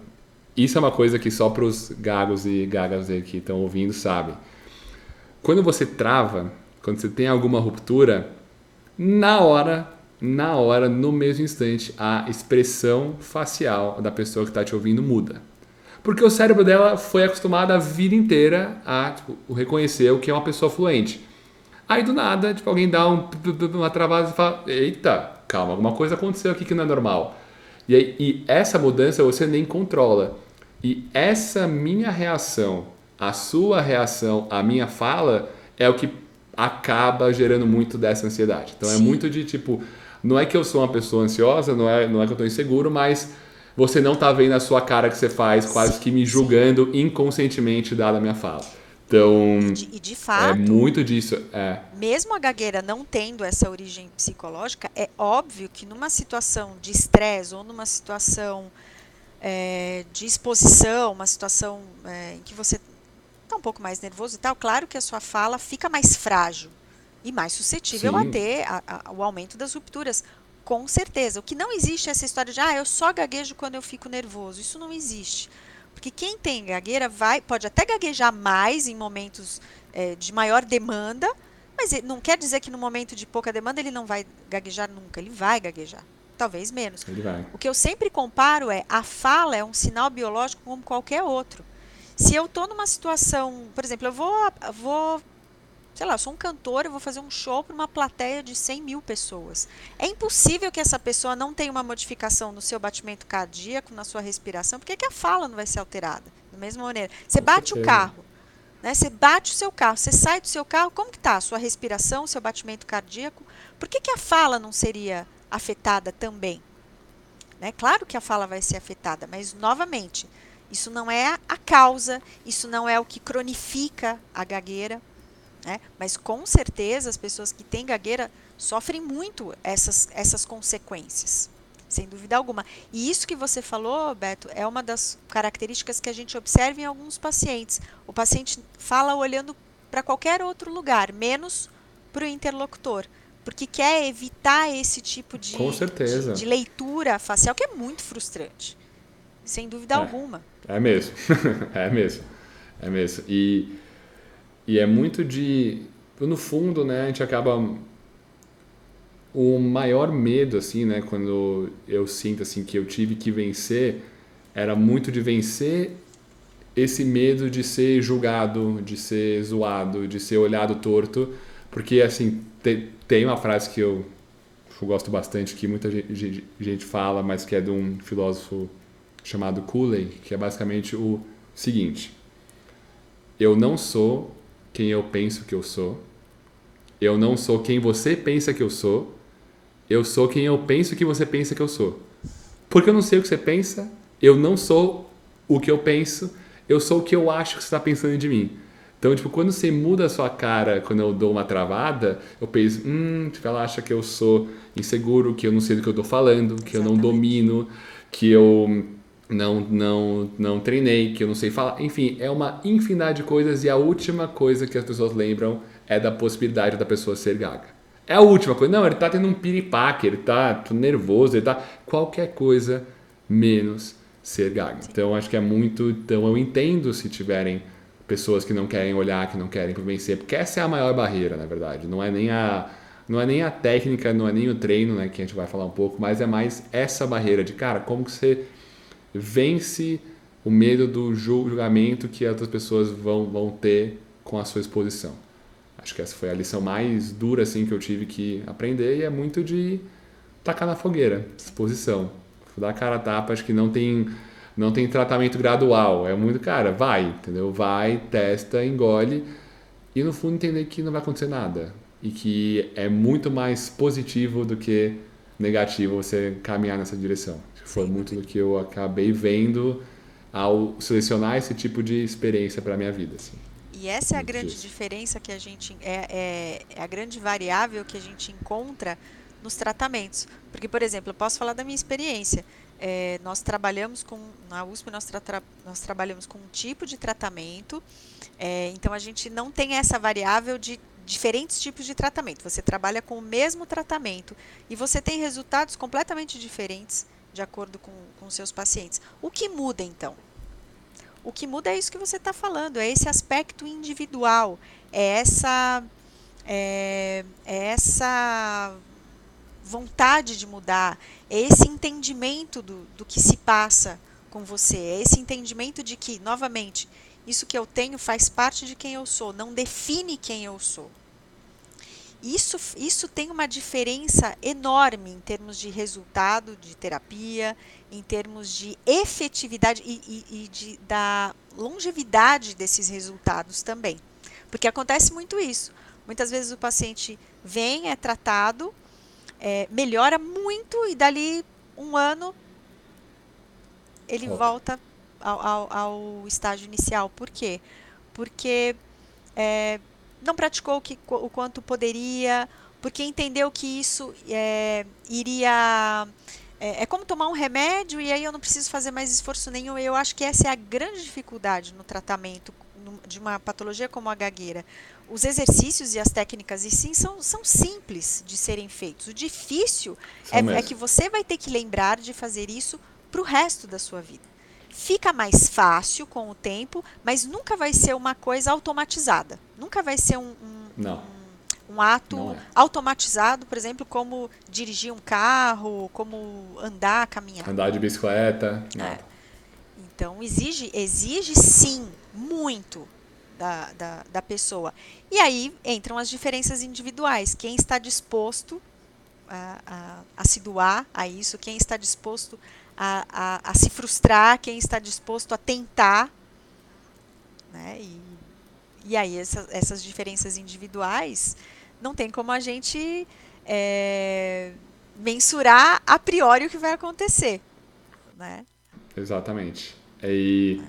Isso é uma coisa que só para os gagos e gagas que estão ouvindo sabem. Quando você trava, quando você tem alguma ruptura, na hora, na hora, no mesmo instante, a expressão facial da pessoa que está te ouvindo muda. Porque o cérebro dela foi acostumado a vida inteira a tipo, reconhecer o que é uma pessoa fluente. Aí do nada, tipo, alguém dá um, uma travada e fala: Eita, calma, alguma coisa aconteceu aqui que não é normal. E, aí, e essa mudança você nem controla. E essa minha reação, a sua reação, a minha fala, é o que acaba gerando muito dessa ansiedade. Então é Sim. muito de tipo, não é que eu sou uma pessoa ansiosa, não é, não é que eu estou inseguro, mas você não tá vendo a sua cara que você faz, quase que me julgando inconscientemente dada a minha fala. Então, de, e de é fato, muito disso. É, mesmo a gagueira não tendo essa origem psicológica, é óbvio que numa situação de estresse ou numa situação é, de exposição, uma situação é, em que você está um pouco mais nervoso e tal, claro que a sua fala fica mais frágil e mais suscetível a Sim. ter a- a- o aumento das rupturas. Com certeza. O que não existe é essa história de, ah, eu só gaguejo quando eu fico nervoso. Isso não existe. Porque quem tem gagueira vai, pode até gaguejar mais em momentos eh, de maior demanda, mas não quer dizer que no momento de pouca demanda ele não vai gaguejar nunca. Ele vai gaguejar. Talvez menos. O que eu sempre comparo é a fala é um sinal biológico como qualquer outro. Se eu estou numa situação, por exemplo, eu vou, eu vou, sei lá, eu sou um cantor, eu vou fazer um show para uma plateia de 100 mil pessoas. É impossível que essa pessoa não tenha uma modificação no seu batimento cardíaco, na sua respiração, porque que a fala não vai ser alterada? Da mesma maneira. Você bate o carro, né? Você bate o seu carro, você sai do seu carro, como que está a sua respiração, seu batimento cardíaco? Por que, que a fala não seria afetada também? Né? Claro que a fala vai ser afetada, mas novamente, isso não é a causa, isso não é o que cronifica a gagueira, né? Mas com certeza as pessoas que têm gagueira sofrem muito essas, essas consequências, sem dúvida alguma. E isso que você falou, Beto, é uma das características que a gente observa em alguns pacientes. O paciente fala olhando para qualquer outro lugar, menos para o interlocutor, porque quer evitar esse tipo de, Com certeza. de, de leitura facial, que é muito frustrante, sem dúvida É. alguma. É mesmo. [laughs] é mesmo. É mesmo. E, e é muito de. no fundo, né, a gente acaba o maior medo assim, né, quando eu sinto assim que eu tive que vencer, era muito de vencer esse medo de ser julgado, de ser zoado, de ser olhado torto, porque assim, te, tem uma frase que eu, eu gosto bastante que muita gente, gente fala, mas que é de um filósofo chamado Cooley, que é basicamente o seguinte: eu não sou quem eu penso que eu sou. Eu não sou quem você pensa que eu sou eu sou quem eu penso que você pensa que eu sou. Porque eu não sei o que você pensa, eu não sou o que eu penso, eu sou o que eu acho que você está pensando de mim. Então, tipo, quando você muda a sua cara, quando eu dou uma travada, eu penso, hum, tipo, ela acha que eu sou inseguro, que eu não sei do que eu estou falando, que Exatamente. eu não domino, que eu não, não, não treinei, que eu não sei falar. Enfim, é uma infinidade de coisas e a última coisa que as pessoas lembram é da possibilidade da pessoa ser gaga. É a última coisa. Não, ele tá tendo um piripaque, ele tá nervoso, ele tá. Qualquer coisa menos ser gaga. Então acho que é muito. Então eu entendo se tiverem pessoas que não querem olhar, que não querem vencer, porque essa é a maior barreira, na verdade. Não é nem a. Não é nem a técnica, não é nem o treino, né, que a gente vai falar um pouco, mas é mais essa barreira de, cara, como que você vence o medo do julgamento que outras pessoas vão, vão ter com a sua exposição. Acho que essa foi a lição mais dura assim que eu tive que aprender e é muito de tacar na fogueira, exposição. Dar cara a tapa, acho que não tem não tem tratamento gradual, é muito, cara, vai, entendeu? Vai, testa, engole e no fundo entender que não vai acontecer nada e que é muito mais positivo do que negativo você caminhar nessa direção. Foi muito do que eu acabei vendo ao selecionar esse tipo de experiência para minha vida, assim. E essa é a grande diferença que a gente é, é, é, a grande variável que a gente encontra nos tratamentos. Porque, por exemplo, eu posso falar da minha experiência. É, nós trabalhamos com na USP nós, tra nós trabalhamos com um tipo de tratamento. É, então a gente não tem essa variável de diferentes tipos de tratamento. Você trabalha com o mesmo tratamento e você tem resultados completamente diferentes de acordo com, com seus pacientes. O que muda então? O que muda é isso que você está falando, é esse aspecto individual, é essa, é, é essa vontade de mudar, é esse entendimento do, do que se passa com você, é esse entendimento de que, novamente, isso que eu tenho faz parte de quem eu sou, não define quem eu sou. Isso, isso tem uma diferença enorme em termos de resultado de terapia, em termos de efetividade e, e, e de, da longevidade desses resultados também. Porque acontece muito isso. Muitas vezes o paciente vem, é tratado, é, melhora muito e dali um ano ele volta ao, ao, ao, estágio inicial. Por quê? Porque é, não praticou o, que, o quanto poderia, porque entendeu que isso é, iria. É, é, como tomar um remédio e aí eu não preciso fazer mais esforço nenhum. Eu acho que essa é a grande dificuldade no tratamento de uma patologia como a gagueira. Os exercícios e as técnicas, e sim, são, são simples de serem feitos. O difícil é, é que você vai ter que lembrar de fazer isso para o resto da sua vida. Fica mais fácil com o tempo, mas nunca vai ser uma coisa automatizada. Nunca vai ser um, um, um, um ato é. automatizado, por exemplo, como dirigir um carro, como andar, caminhar. Andar de bicicleta. É. Então, exige, exige sim muito da, da, da pessoa. E aí entram as diferenças individuais. Quem está disposto a, a, a se doar a isso, quem está disposto a, a, a se frustrar, quem está disposto a tentar. Né? E, e aí essa, essas diferenças individuais não tem como a gente é, mensurar a priori o que vai acontecer. Né? Exatamente. E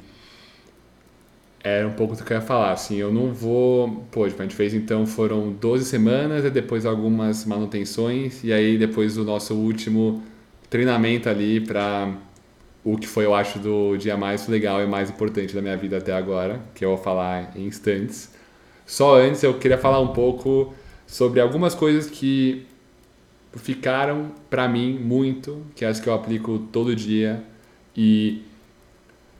era um pouco do que eu ia falar, assim, eu não vou... Pô, a gente fez então, foram 12 semanas, e depois algumas manutenções, e aí depois o nosso último treinamento ali para o que foi, eu acho, do dia mais legal e mais importante da minha vida até agora, que eu vou falar em instantes. Só antes eu queria falar um pouco sobre algumas coisas que ficaram para mim muito, que as que eu aplico todo dia e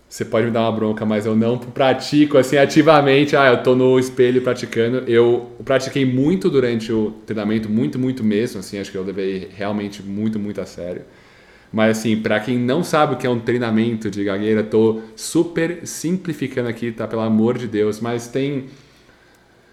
você pode me dar uma bronca, mas eu não pratico assim ativamente. Ah, eu tô no espelho praticando. Eu pratiquei muito durante o treinamento, muito, muito mesmo. Assim, acho que eu levei realmente muito, muito a sério. Mas assim, para quem não sabe o que é um treinamento de gagueira, tô super simplificando aqui, tá? Pelo amor de Deus. Mas tem,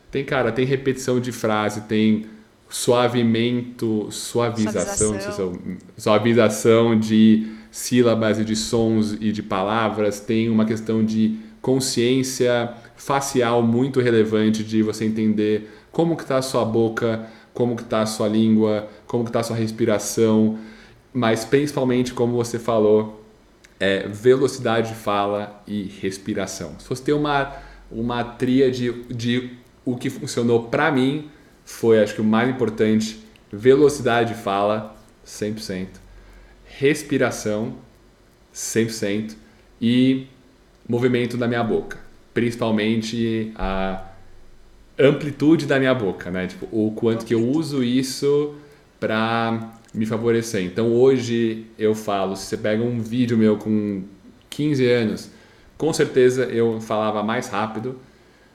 tem cara, tem repetição de frase, tem suavimento, suavização, suavização, suavização de sílabas e de sons e de palavras, tem uma questão de consciência facial muito relevante de você entender como que está a sua boca, como que está a sua língua, como que está a sua respiração, mas principalmente como você falou, é velocidade de fala e respiração. Se você tem uma uma tríade de o que funcionou para mim foi acho que o mais importante, velocidade de fala 100% respiração 100% e movimento da minha boca, principalmente a amplitude da minha boca, né? Tipo, o quanto que eu uso isso para me favorecer. Então hoje eu falo, se você pega um vídeo meu com 15 anos, com certeza eu falava mais rápido,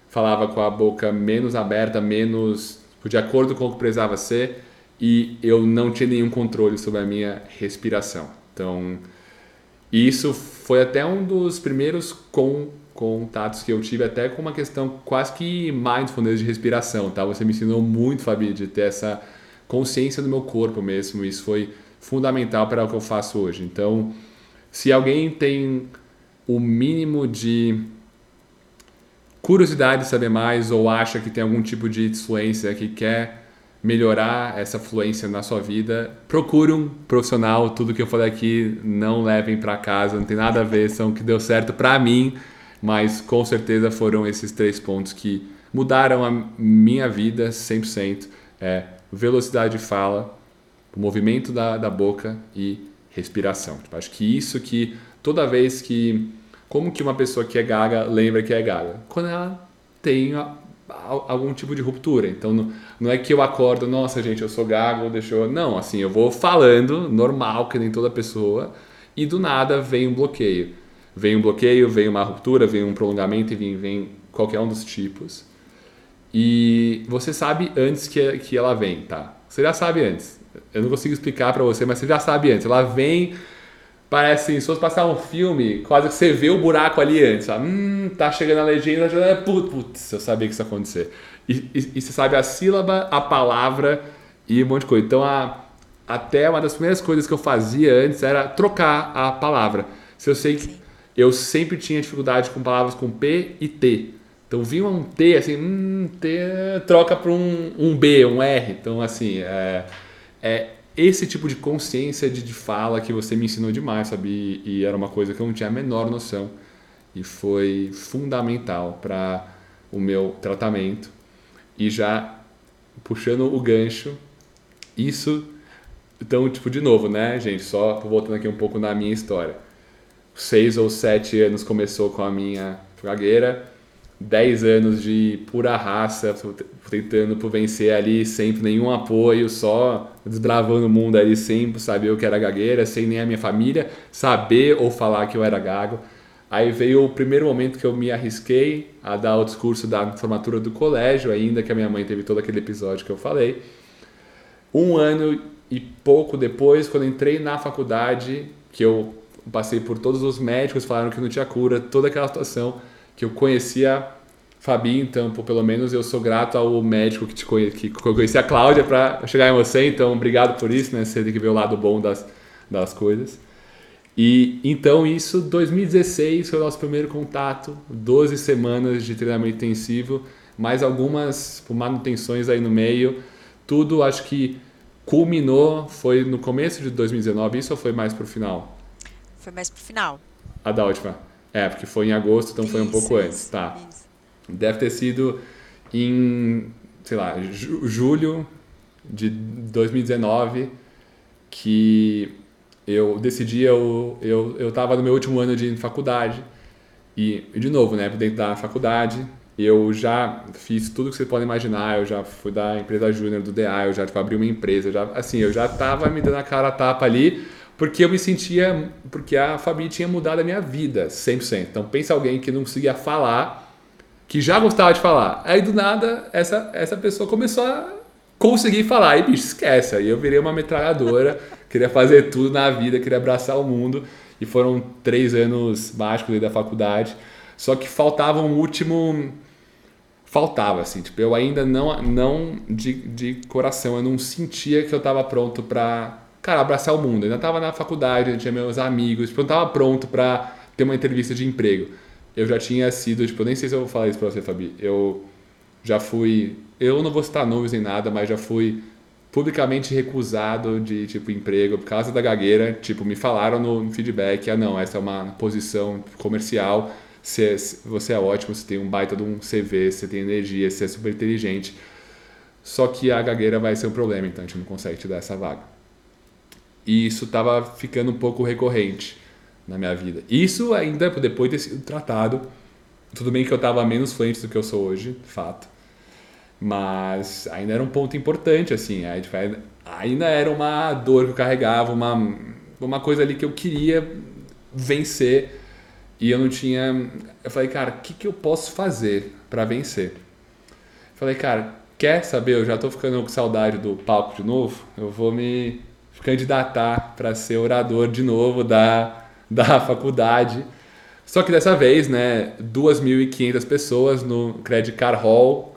falava com a boca menos aberta, menos de acordo com o que precisava ser e eu não tinha nenhum controle sobre a minha respiração. Então, isso foi até um dos primeiros com, contatos que eu tive até com uma questão quase que mindfulness de respiração, tá? Você me ensinou muito, Fabi, de ter essa consciência do meu corpo mesmo. Isso foi fundamental para o que eu faço hoje. Então, se alguém tem o mínimo de curiosidade de saber mais ou acha que tem algum tipo de influência que quer melhorar essa fluência na sua vida, procure um profissional. Tudo que eu falei aqui não levem para casa, não tem nada a ver, são que deu certo para mim, mas com certeza foram esses três pontos que mudaram a minha vida 100%. É velocidade de fala, o movimento da, da boca e respiração. Tipo, acho que isso que toda vez que como que uma pessoa que é gaga lembra que é gaga? Quando ela tem a algum tipo de ruptura. Então não, não é que eu acordo, nossa gente, eu sou gago, deixou. Não, assim, eu vou falando, normal, que nem toda pessoa, e do nada vem um bloqueio. Vem um bloqueio, vem uma ruptura, vem um prolongamento, e vem, vem qualquer um dos tipos. E você sabe antes que, que ela vem, tá? Você já sabe antes. Eu não consigo explicar para você, mas você já sabe antes. Ela vem Parece assim, se fosse passar um filme, quase que você vê o buraco ali antes. Sabe? Hum, tá chegando a legenda, já é putz, putz, eu sabia que isso ia acontecer. E, e, e, você sabe a sílaba, a palavra e um monte de coisa. Então, a, até uma das primeiras coisas que eu fazia antes era trocar a palavra. Se eu sei que eu sempre tinha dificuldade com palavras com P e T. Então vinha um T assim, hum, T troca para um, um B, um R. Então, assim, é, é esse tipo de consciência de, de fala que você me ensinou demais, sabe? E, e, era uma coisa que eu não tinha a menor noção. E foi fundamental para o meu tratamento. E já puxando o gancho, isso. Então, tipo, de novo, né, gente? Só voltando aqui um pouco na minha história. Seis ou sete anos começou com a minha gagueira 10 anos de pura raça, tentando por vencer ali, sempre nenhum apoio, só desbravando o mundo ali, sempre saber o que era gagueira, sem nem a minha família saber ou falar que eu era gago. Aí veio o primeiro momento que eu me arrisquei a dar o discurso da formatura do colégio, ainda que a minha mãe teve todo aquele episódio que eu falei. Um ano e pouco depois, quando entrei na faculdade, que eu passei por todos os médicos, falaram que não tinha cura, toda aquela situação que eu conhecia Fabi, então, pô, pelo menos eu sou grato ao médico que te conhe que conheci a Cláudia para chegar em você, então obrigado por isso, né? Você tem que ver o lado bom das, das coisas. E então isso, 2016 foi o nosso primeiro contato, 12 semanas de treinamento intensivo, mais algumas manutenções aí no meio. Tudo acho que culminou, foi no começo de 2019, isso ou foi mais pro final? Foi mais pro final. A da última. É, porque foi em agosto, então foi um pouco isso, antes, tá? Isso. Deve ter sido em, sei lá, julho de 2019 que eu decidi, eu, eu, eu tava no meu último ano de faculdade e, de novo, né, dentro da faculdade, eu já fiz tudo que você pode imaginar, eu já fui da empresa júnior do DA, eu já tipo, abri uma empresa, já, assim, eu já tava me dando a cara a tapa ali, porque eu me sentia. Porque a Fabi tinha mudado a minha vida 100%. Então, pensa alguém que não conseguia falar, que já gostava de falar. Aí, do nada, essa, essa pessoa começou a conseguir falar. Aí, bicho, esquece. Aí eu virei uma metralhadora, [laughs] queria fazer tudo na vida, queria abraçar o mundo. E foram três anos mágicos da faculdade. Só que faltava um último. Faltava, assim. Tipo, eu ainda não, não de, de coração, eu não sentia que eu estava pronto para cara, abraçar o mundo. Eu ainda estava na faculdade, eu tinha meus amigos, tipo, eu não estava pronto para ter uma entrevista de emprego. Eu já tinha sido, tipo, eu nem sei se eu vou falar isso para você, Fabi. Eu já fui. Eu não vou citar nomes nem nada, mas já fui publicamente recusado de tipo emprego por causa da gagueira. Tipo, me falaram no feedback: ah, não, essa é uma posição comercial. Você, você é ótimo, você tem um baita de um CV, você tem energia, você é super inteligente. Só que a gagueira vai ser um problema, então a gente não consegue te dar essa vaga. E isso estava ficando um pouco recorrente na minha vida. Isso ainda depois de ter sido tratado. Tudo bem que eu estava menos fluente do que eu sou hoje, fato. Mas ainda era um ponto importante, assim. Ainda era uma dor que eu carregava, uma, uma coisa ali que eu queria vencer e eu não tinha. Eu falei, cara, o que, que eu posso fazer para vencer? Eu falei, cara, quer saber? Eu já tô ficando com saudade do palco de novo. Eu vou me candidatar para ser orador de novo da, [laughs] da faculdade. Só que dessa vez, né, 2.500 pessoas no Credit Card Hall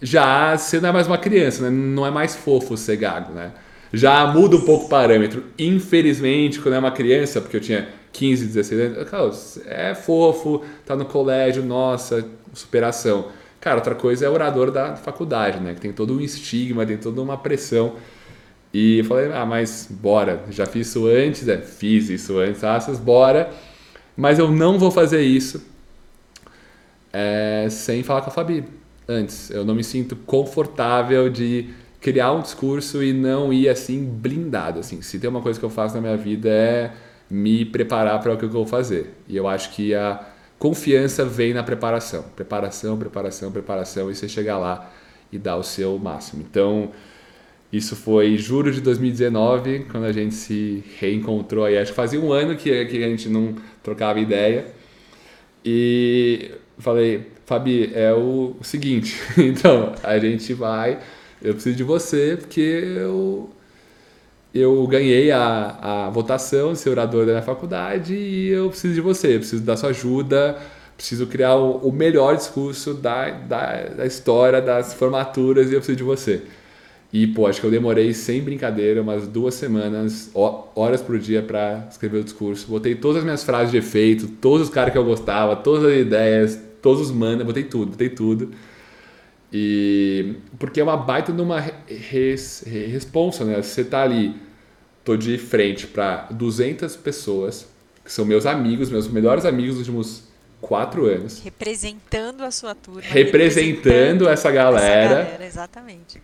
já você não é mais uma criança, né? não é mais fofo ser gago, né? Já muda um pouco o parâmetro. Infelizmente, quando é uma criança, porque eu tinha 15, 16 anos, cara, é fofo, tá no colégio, nossa, superação. Cara, outra coisa é orador da faculdade, né? Que tem todo um estigma, tem toda uma pressão. E eu falei, ah, mas bora, já fiz isso antes, é, fiz isso antes, assas, bora. Mas eu não vou fazer isso é, sem falar com a Fabi antes. Eu não me sinto confortável de criar um discurso e não ir assim blindado. Assim. Se tem uma coisa que eu faço na minha vida é me preparar para o que eu vou fazer. E eu acho que a confiança vem na preparação. Preparação, preparação, preparação e você chegar lá e dar o seu máximo. Então, isso foi julho de 2019, quando a gente se reencontrou aí. Acho que fazia um ano que, que a gente não trocava ideia. E falei, Fabi, é o seguinte, [laughs] então, a gente vai, eu preciso de você porque eu, eu ganhei a, a votação de ser orador da minha faculdade e eu preciso de você, eu preciso da sua ajuda, preciso criar o, o melhor discurso da, da, da história das formaturas e eu preciso de você. E, pô, acho que eu demorei, sem brincadeira, umas duas semanas, horas por dia para escrever o discurso. Botei todas as minhas frases de efeito, todos os caras que eu gostava, todas as ideias, todos os manas, botei tudo, botei tudo. E porque é uma baita de uma res, responsa, né? Você tá ali, tô de frente para 200 pessoas, que são meus amigos, meus melhores amigos dos últimos quatro anos. Representando a sua turma. Representando, representando essa galera. Essa galera, exatamente.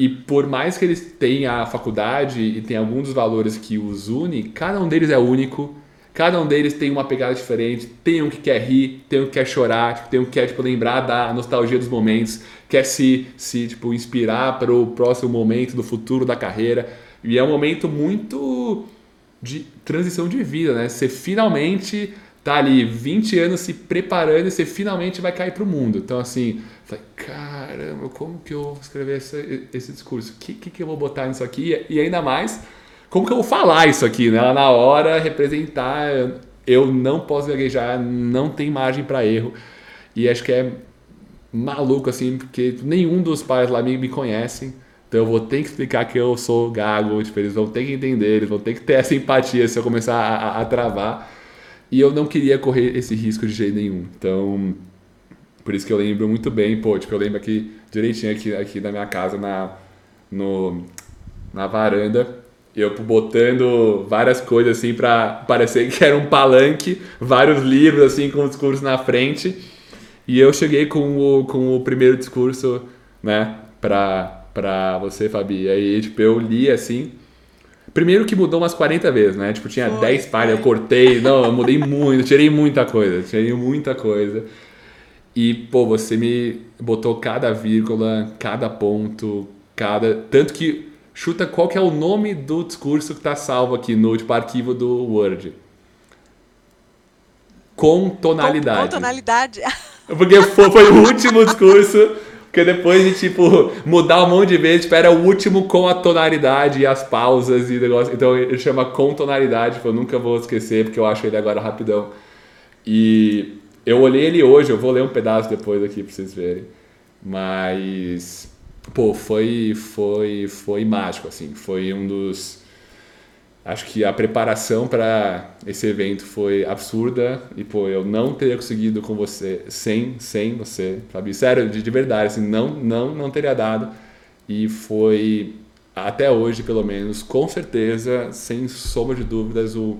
E por mais que eles tenham a faculdade e tenham alguns dos valores que os une, cada um deles é único, cada um deles tem uma pegada diferente, tem um que quer rir, tem um que quer chorar, tipo, tem um que quer tipo, lembrar da nostalgia dos momentos, quer se, se tipo, inspirar para o próximo momento do futuro da carreira. E é um momento muito de transição de vida, né? Você finalmente tá ali 20 anos se preparando e você finalmente vai cair para o mundo. Então, assim, falei, caramba, como que eu vou escrever esse, esse discurso? O que, que, que eu vou botar nisso aqui? E ainda mais, como que eu vou falar isso aqui, né? na hora, representar. Eu não posso gaguejar, não tem margem para erro. E acho que é maluco, assim, porque nenhum dos pais lá me, me conhecem. Então eu vou ter que explicar que eu sou gago, tipo, eles vão ter que entender, eles vão ter que ter essa empatia se eu começar a, a, a travar. E eu não queria correr esse risco de jeito nenhum. Então, por isso que eu lembro muito bem, pô, tipo, eu lembro aqui direitinho aqui, aqui na minha casa, na, no, na varanda, eu botando várias coisas assim para parecer que era um palanque, vários livros assim com o discurso na frente. E eu cheguei com o, com o primeiro discurso, né, pra, pra você, Fabi. E aí, tipo, eu li assim, Primeiro que mudou umas 40 vezes, né? Tipo, tinha foi, 10 páginas, eu cortei. Não, eu mudei muito, tirei muita coisa. Tirei muita coisa. E, pô, você me botou cada vírgula, cada ponto, cada. Tanto que Chuta qual que é o nome do discurso que tá salvo aqui no tipo, arquivo do Word. Com tonalidade. Com, com tonalidade. [laughs] Porque foi, foi o último discurso, porque depois de, tipo, mudar um monte de vezes, tipo, era o último com a tonalidade e as pausas e negócio. Então ele chama com tonalidade, tipo, eu nunca vou esquecer, porque eu acho ele agora rapidão. E eu olhei ele hoje, eu vou ler um pedaço depois aqui pra vocês verem. Mas, pô, foi, foi, foi mágico, assim. Foi um dos acho que a preparação para esse evento foi absurda e pô eu não teria conseguido com você sem sem você Fabi sério de, de verdade assim não não não teria dado e foi até hoje pelo menos com certeza sem sombra de dúvidas o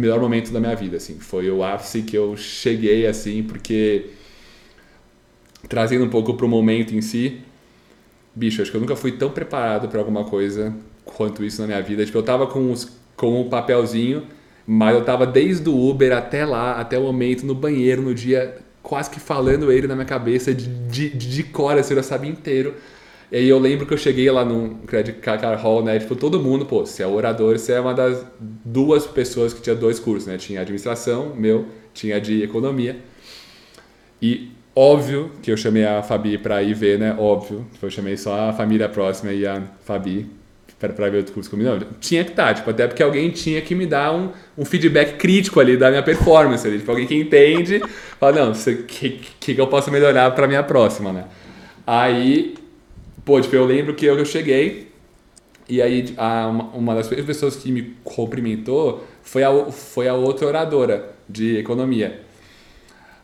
melhor momento da minha vida assim foi o ápice que eu cheguei assim porque trazendo um pouco para o momento em si bicho acho que eu nunca fui tão preparado para alguma coisa quanto isso na minha vida. Tipo, eu tava com, os, com o papelzinho, mas eu tava desde o Uber até lá, até o momento, no banheiro, no dia, quase que falando ele na minha cabeça, de, de, de cor, assim, eu sabia inteiro. E aí eu lembro que eu cheguei lá no Credit Card Hall, né? Tipo, todo mundo, pô, você é orador, você é uma das duas pessoas que tinha dois cursos, né? Tinha administração, meu, tinha de economia. E óbvio que eu chamei a Fabi pra ir ver, né? Óbvio. Eu chamei só a família próxima e a Fabi para ver o curso comigo. Não, tinha que estar, tá, tipo, até porque alguém tinha que me dar um, um feedback crítico ali da minha performance. Ali, tipo, alguém que entende, fala, não, o que, que, que eu posso melhorar para minha próxima, né? Aí, pô, tipo, eu lembro que eu, eu cheguei e aí a, uma, uma das pessoas que me cumprimentou foi a, foi a outra oradora de economia.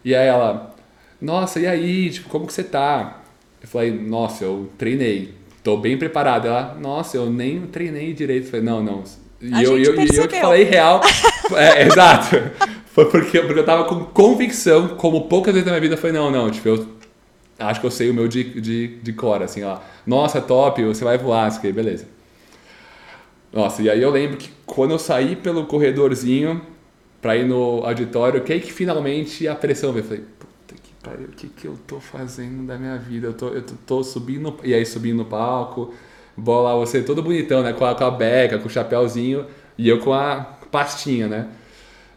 E aí ela, nossa, e aí, tipo, como que você tá? Eu falei, nossa, eu treinei tô bem preparado. Ela, nossa, eu nem treinei direito. falei, não, não. E A eu, eu, eu percebeu. falei real. é, [laughs] exato. Foi porque, porque eu tava com convicção, como poucas vezes na minha vida, foi não, não. Tipo, eu acho que eu sei o meu de, de, de cor, assim, ó. Nossa, top, você vai voar, assim, beleza. Nossa, e aí eu lembro que quando eu saí pelo corredorzinho pra ir no auditório, que aí que finalmente a pressão veio. Eu falei, puta que pariu, o que, que eu tô fazendo da minha vida? Eu tô, eu tô, tô subindo, e aí subindo no palco, bola você todo bonitão, né? Com a, com a beca, com o chapéuzinho, e eu com a pastinha, né?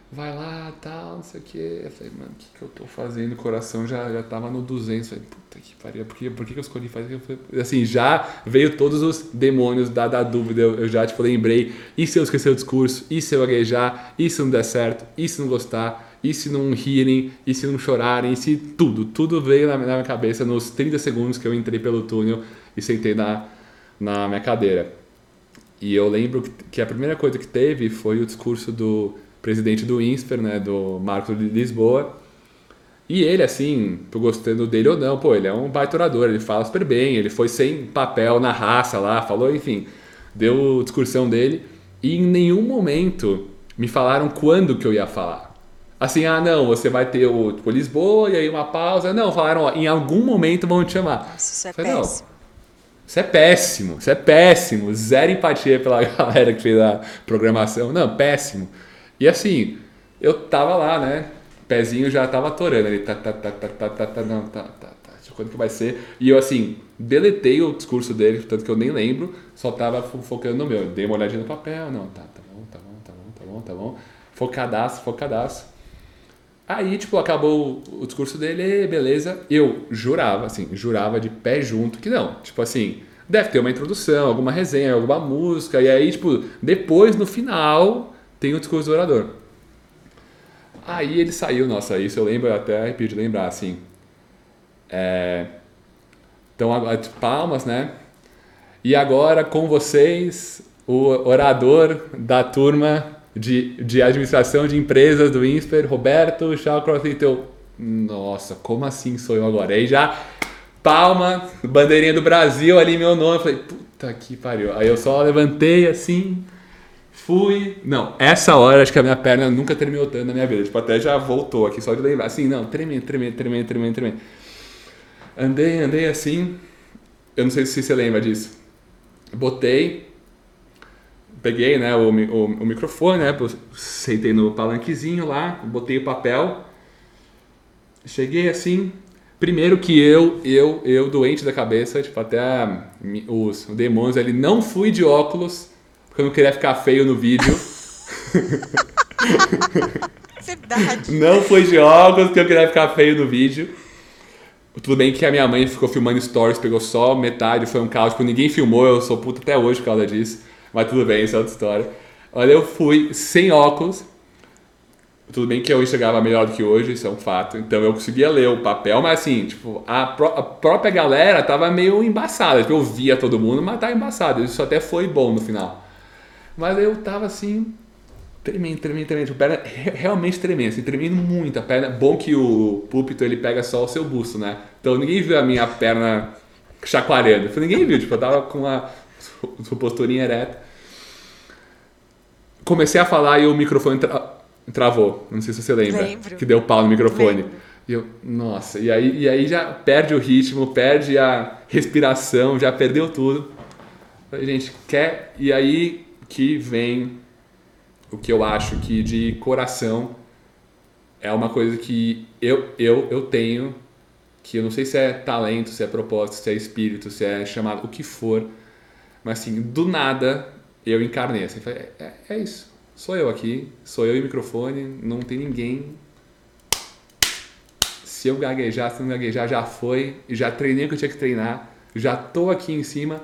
Vai lá, tal, não sei o quê. Eu falei, mano, o que, que eu tô fazendo? O coração já, já tava no 200. Eu falei, puta que pariu, por que, por que que eu escolhi fazer? Eu falei, assim, já veio todos os demônios da, da dúvida. Eu, eu já, tipo, lembrei. E se eu esquecer o discurso? E se eu gaguejar? E se não der certo? E se não gostar? E se não rirem? E se não chorarem? E se tudo? Tudo veio na, na minha cabeça nos 30 segundos que eu entrei pelo túnel e sentei na, na minha cadeira. E eu lembro que- que a primeira coisa que teve foi o discurso do presidente do INSPER, né, do Marcos de Lisboa. E ele, assim, tô gostando dele ou não, pô, ele é um baita orador, ele fala super bem, ele foi sem papel na raça lá, falou, enfim, deu a discursão dele. E em nenhum momento me falaram quando que eu ia falar. Assim, ah, não, você vai ter o tipo, Lisboa e aí uma pausa. Não, falaram, ó, em algum momento vão te chamar. Nossa, isso é Falei, péssimo. isso é péssimo, isso é péssimo. Zero empatia pela [laughs] galera que fez a programação. Não, péssimo. E assim, eu tava lá, né? Pezinho já tava atorando ali. Tá, tá, tá, tá, tá, tá, tá, não, tá, tá, tá. Quando que vai ser? E eu, assim, deletei o discurso dele, tanto que eu nem lembro, só tava fo- focando no meu. Dei uma olhadinha no papel, não, tá, tá bom, tá bom, tá bom, tá bom, tá bom. Focadaço, focadaço. Aí, tipo, acabou o discurso dele, beleza. Eu jurava, assim, jurava de pé junto que não. Tipo assim, deve ter uma introdução, alguma resenha, alguma música. E aí, tipo, depois, no final, tem o discurso do orador. Aí ele saiu, nossa, isso eu lembro, eu até arrepio de lembrar, assim. É... Então, agora, palmas, né? E agora com vocês, o orador da turma de, de administração de empresas do INSPER, Roberto. Então, nossa, como assim sou eu agora? Aí já, palma, bandeirinha do Brasil ali, meu nome. Falei, puta que pariu. Aí eu só levantei assim, fui. Não, essa hora acho que a minha perna nunca terminou tanto na minha vida. Tipo, até já voltou aqui, só de lembrar. Assim, não, tremendo, tremendo, tremendo, tremendo, tremendo. Andei, andei assim. Eu não sei se você lembra disso. Botei, peguei né, o, o, o microfone, né, sentei no palanquezinho lá, botei o papel, cheguei assim, Primeiro que eu, eu, eu doente da cabeça, tipo, até os demônios ali, não fui de óculos, porque eu não queria ficar feio no vídeo. [laughs] Verdade. Não fui de óculos, porque eu queria ficar feio no vídeo. Tudo bem que a minha mãe ficou filmando stories, pegou só metade, foi um caos, tipo, ninguém filmou, eu sou puto até hoje por causa disso. Mas tudo bem, isso é outra história. Olha, eu fui sem óculos. Tudo bem que eu enxergava melhor do que hoje, isso é um fato. Então eu conseguia ler o papel, mas assim, tipo, a, pró- a própria galera tava meio embaçada. Tipo, eu via todo mundo, mas tava embaçado. Isso até foi bom no final. Mas eu tava assim, tremendo, tremendo, tremendo. Tipo, perna re- realmente tremendo, assim, tremendo muito. A perna, bom que o púlpito ele pega só o seu busto, né? Então ninguém viu a minha perna chacoalhando. Ninguém viu, tipo, eu tava com a sua posturinha ereta. Comecei a falar e o microfone tra- travou. Não sei se você lembra. Lembro. Que deu pau no microfone. Lembro. E eu, nossa, e aí, e aí já perde o ritmo, perde a respiração, já perdeu tudo. Falei, gente, quer. E aí que vem o que eu acho que de coração é uma coisa que eu, eu, eu tenho, que eu não sei se é talento, se é propósito, se é espírito, se é chamado, o que for, mas assim, do nada eu encarnei. Assim, falei, é, é- é isso, sou eu aqui, sou eu e microfone, não tem ninguém. Se eu gaguejar, se não gaguejar, já foi, já treinei o que eu tinha que treinar, já tô aqui em cima,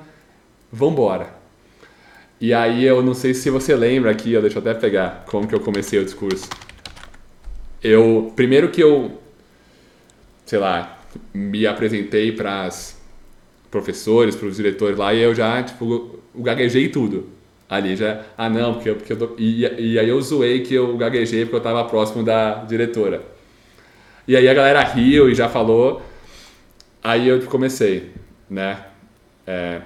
vambora. E aí eu não sei se você lembra aqui, ó, deixa eu até pegar como que eu comecei o discurso. Eu, primeiro que eu, sei lá, me apresentei para as professores, para os diretores lá e eu já, tipo, eu gaguejei tudo. Ali já, ah não, porque eu, porque eu tô, e, e aí eu zoei que eu gaguejei porque eu tava próximo da diretora. E aí a galera riu e já falou. Aí eu comecei, né? É,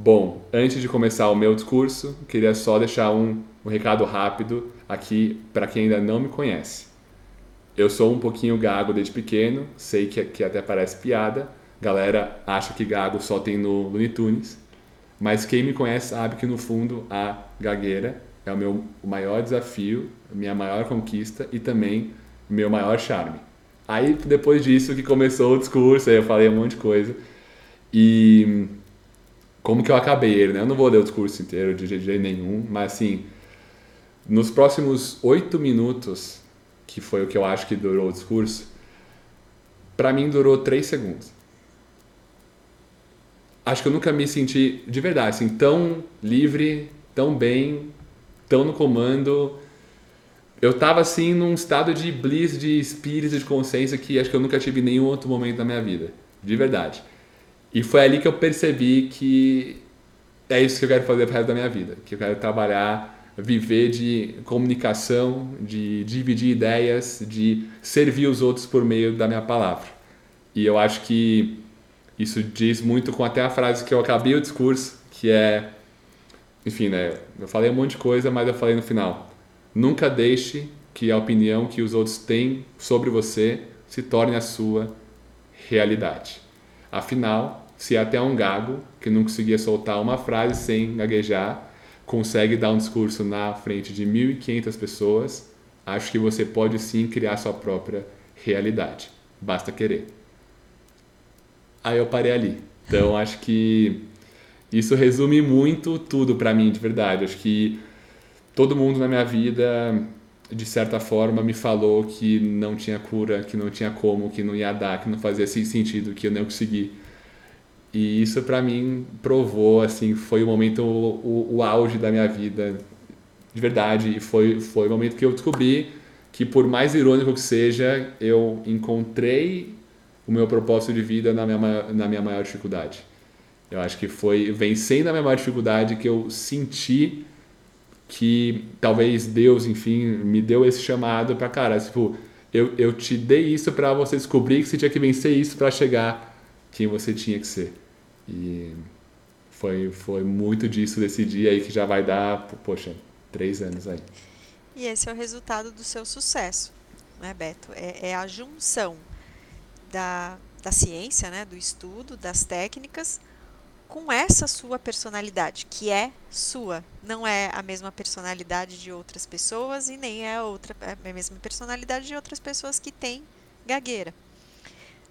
Bom, antes de começar o meu discurso, queria só deixar um, um recado rápido aqui para quem ainda não me conhece. Eu sou um pouquinho gago desde pequeno, sei que, que até parece piada. Galera acha que gago só tem no Looney Tunes, mas quem me conhece sabe que no fundo a gagueira é o meu maior desafio, minha maior conquista e também meu maior charme. Aí depois disso que começou o discurso, aí eu falei um monte de coisa e como que eu acabei ele, né? Eu não vou ler o discurso inteiro de jeito nenhum, mas assim, nos próximos oito minutos, que foi o que eu acho que durou o discurso, pra mim durou três segundos. Acho que eu nunca me senti de verdade assim tão livre, tão bem, tão no comando. Eu tava assim num estado de bliss, de espírito, de consciência que acho que eu nunca tive em nenhum outro momento da minha vida, de verdade. E foi ali que eu percebi que é isso que eu quero fazer pro resto da minha vida. Que eu quero trabalhar, viver de comunicação, de dividir ideias, de servir os outros por meio da minha palavra. E eu acho que isso diz muito com até a frase que eu acabei o discurso, que é. Enfim, né? Eu falei um monte de coisa, mas eu falei no final. Nunca deixe que a opinião que os outros têm sobre você se torne a sua realidade. Afinal, se até um gago que não conseguia soltar uma frase sem gaguejar consegue dar um discurso na frente de 1.500 pessoas, acho que você pode sim criar sua própria realidade. Basta querer. Aí eu parei ali. Então acho que isso resume muito tudo para mim, de verdade. Acho que todo mundo na minha vida, de certa forma, me falou que não tinha cura, que não tinha como, que não ia dar, que não fazia sentido, que eu não ia conseguir. E isso para mim provou, assim, foi o momento, o, o auge da minha vida, de verdade. E foi, foi o momento que eu descobri que, por mais irônico que seja, eu encontrei o meu propósito de vida na minha, na minha maior dificuldade. Eu acho que foi vencendo a minha maior dificuldade que eu senti que talvez Deus, enfim, me deu esse chamado para cara, tipo, eu, eu te dei isso para você descobrir que você tinha que vencer isso para chegar quem você tinha que ser. E foi, foi muito disso desse dia aí que já vai dar, poxa, três anos aí. E esse é o resultado do seu sucesso, né, Beto? É, é a junção da, da ciência, né, do estudo, das técnicas, com essa sua personalidade, que é sua. Não é a mesma personalidade de outras pessoas e nem é a, outra, é a mesma personalidade de outras pessoas que têm gagueira.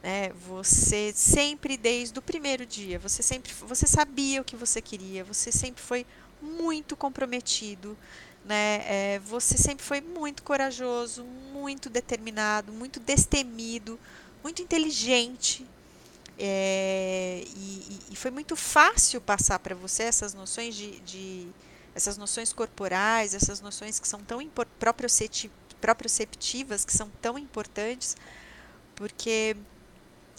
né? Você sempre desde o primeiro dia, você sempre você sabia o que você queria, você sempre foi muito comprometido, né? É, você sempre foi muito corajoso, muito determinado, muito destemido, muito inteligente. É, e, e, foi muito fácil passar para você essas noções de, de, essas noções corporais, essas noções que são tão proprioceptivas, que são tão importantes, porque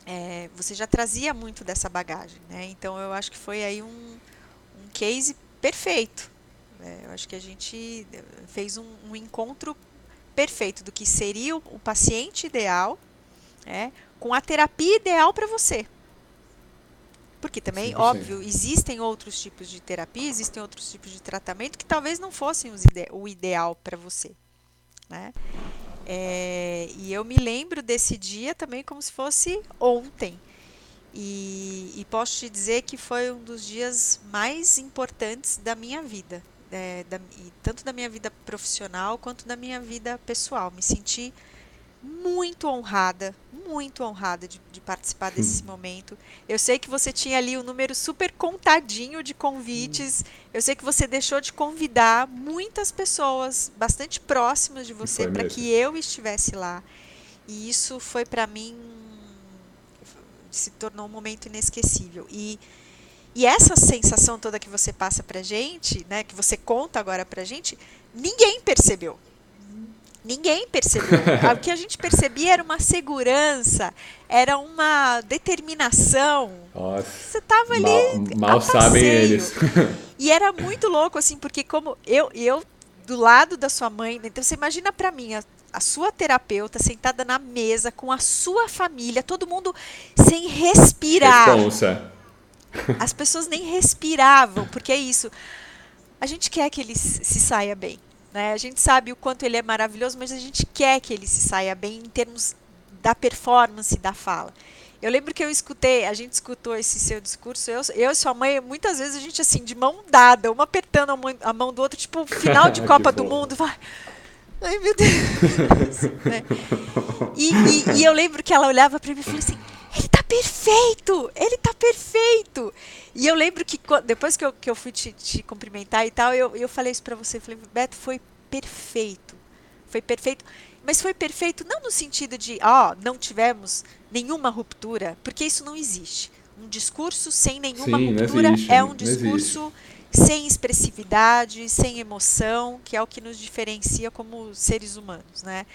é, você já trazia muito dessa bagagem, né? Então eu acho que foi aí um, um case perfeito. Né? Eu acho que a gente fez um, um encontro perfeito do que seria o, o paciente ideal, né? com a terapia ideal para você. Porque também, 100%. óbvio, existem outros tipos de terapia, existem outros tipos de tratamento que talvez não fossem ide o ideal para você. Né? É, e eu me lembro desse dia também como se fosse ontem. E, e, posso te dizer que foi um dos dias mais importantes da minha vida, é, da, tanto da minha vida profissional quanto da minha vida pessoal. Me senti muito honrada, muito honrada de, de participar desse hum. momento. Eu sei que você tinha ali um número super contadinho de convites. Hum. Eu sei que você deixou de convidar muitas pessoas bastante próximas de você para que eu estivesse lá. E isso foi para mim se tornou um momento inesquecível. E e essa sensação toda que você passa pra gente, né, que você conta agora pra gente, ninguém percebeu. Ninguém percebeu. [laughs] o que a gente percebia era uma segurança, era uma determinação. Nossa, Você estava ali. Mal, mal sabem eles. e era muito louco, assim, porque como eu, eu do lado da sua mãe, então você imagina para mim, a, a sua terapeuta sentada na mesa com a sua família, todo mundo sem respirar. Responsa. As pessoas nem respiravam, porque é isso. A gente quer que ele se saia bem. Né? A gente sabe o quanto ele é maravilhoso, mas a gente quer que ele se saia bem em termos da performance da fala. Eu lembro que eu escutei, a gente escutou esse seu discurso, eu, eu e sua mãe, muitas vezes a gente assim, de mão dada, uma apertando a mão, a mão do outro, tipo, final [laughs] de Copa do Mundo, vai. Ai, meu Deus. [laughs] né? e, e, e, eu lembro que ela olhava para mim e falou assim: ele tá perfeito! Ele tá perfeito! E eu lembro que depois que eu, que eu fui te, te cumprimentar e tal, eu, eu falei isso para você. Falei, Beto, foi perfeito. Foi perfeito. Mas foi perfeito não no sentido de, ó, oh, não tivemos nenhuma ruptura, porque isso não existe. Um discurso sem nenhuma Sim, ruptura existe, é um discurso sem expressividade, sem emoção, que é o que nos diferencia como seres humanos, né?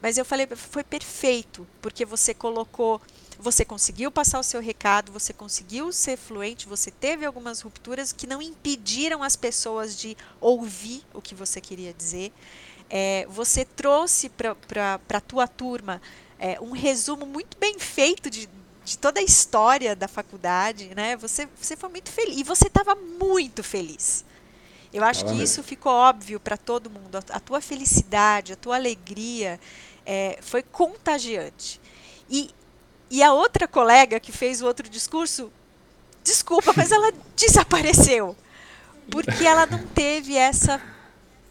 Mas eu falei, foi perfeito, porque você colocou você conseguiu passar o seu recado, você conseguiu ser fluente, você teve algumas rupturas que não impediram as pessoas de ouvir o que você queria dizer. É, você trouxe para a tua turma é, um resumo muito bem feito de, de toda a história da faculdade, né? Você, você foi muito feliz e você estava muito feliz. Eu acho que isso ficou óbvio para todo mundo. A, tua felicidade, a tua alegria é, foi contagiante. E e a outra colega que fez o outro discurso, desculpa, mas ela [laughs] desapareceu. Porque ela não teve essa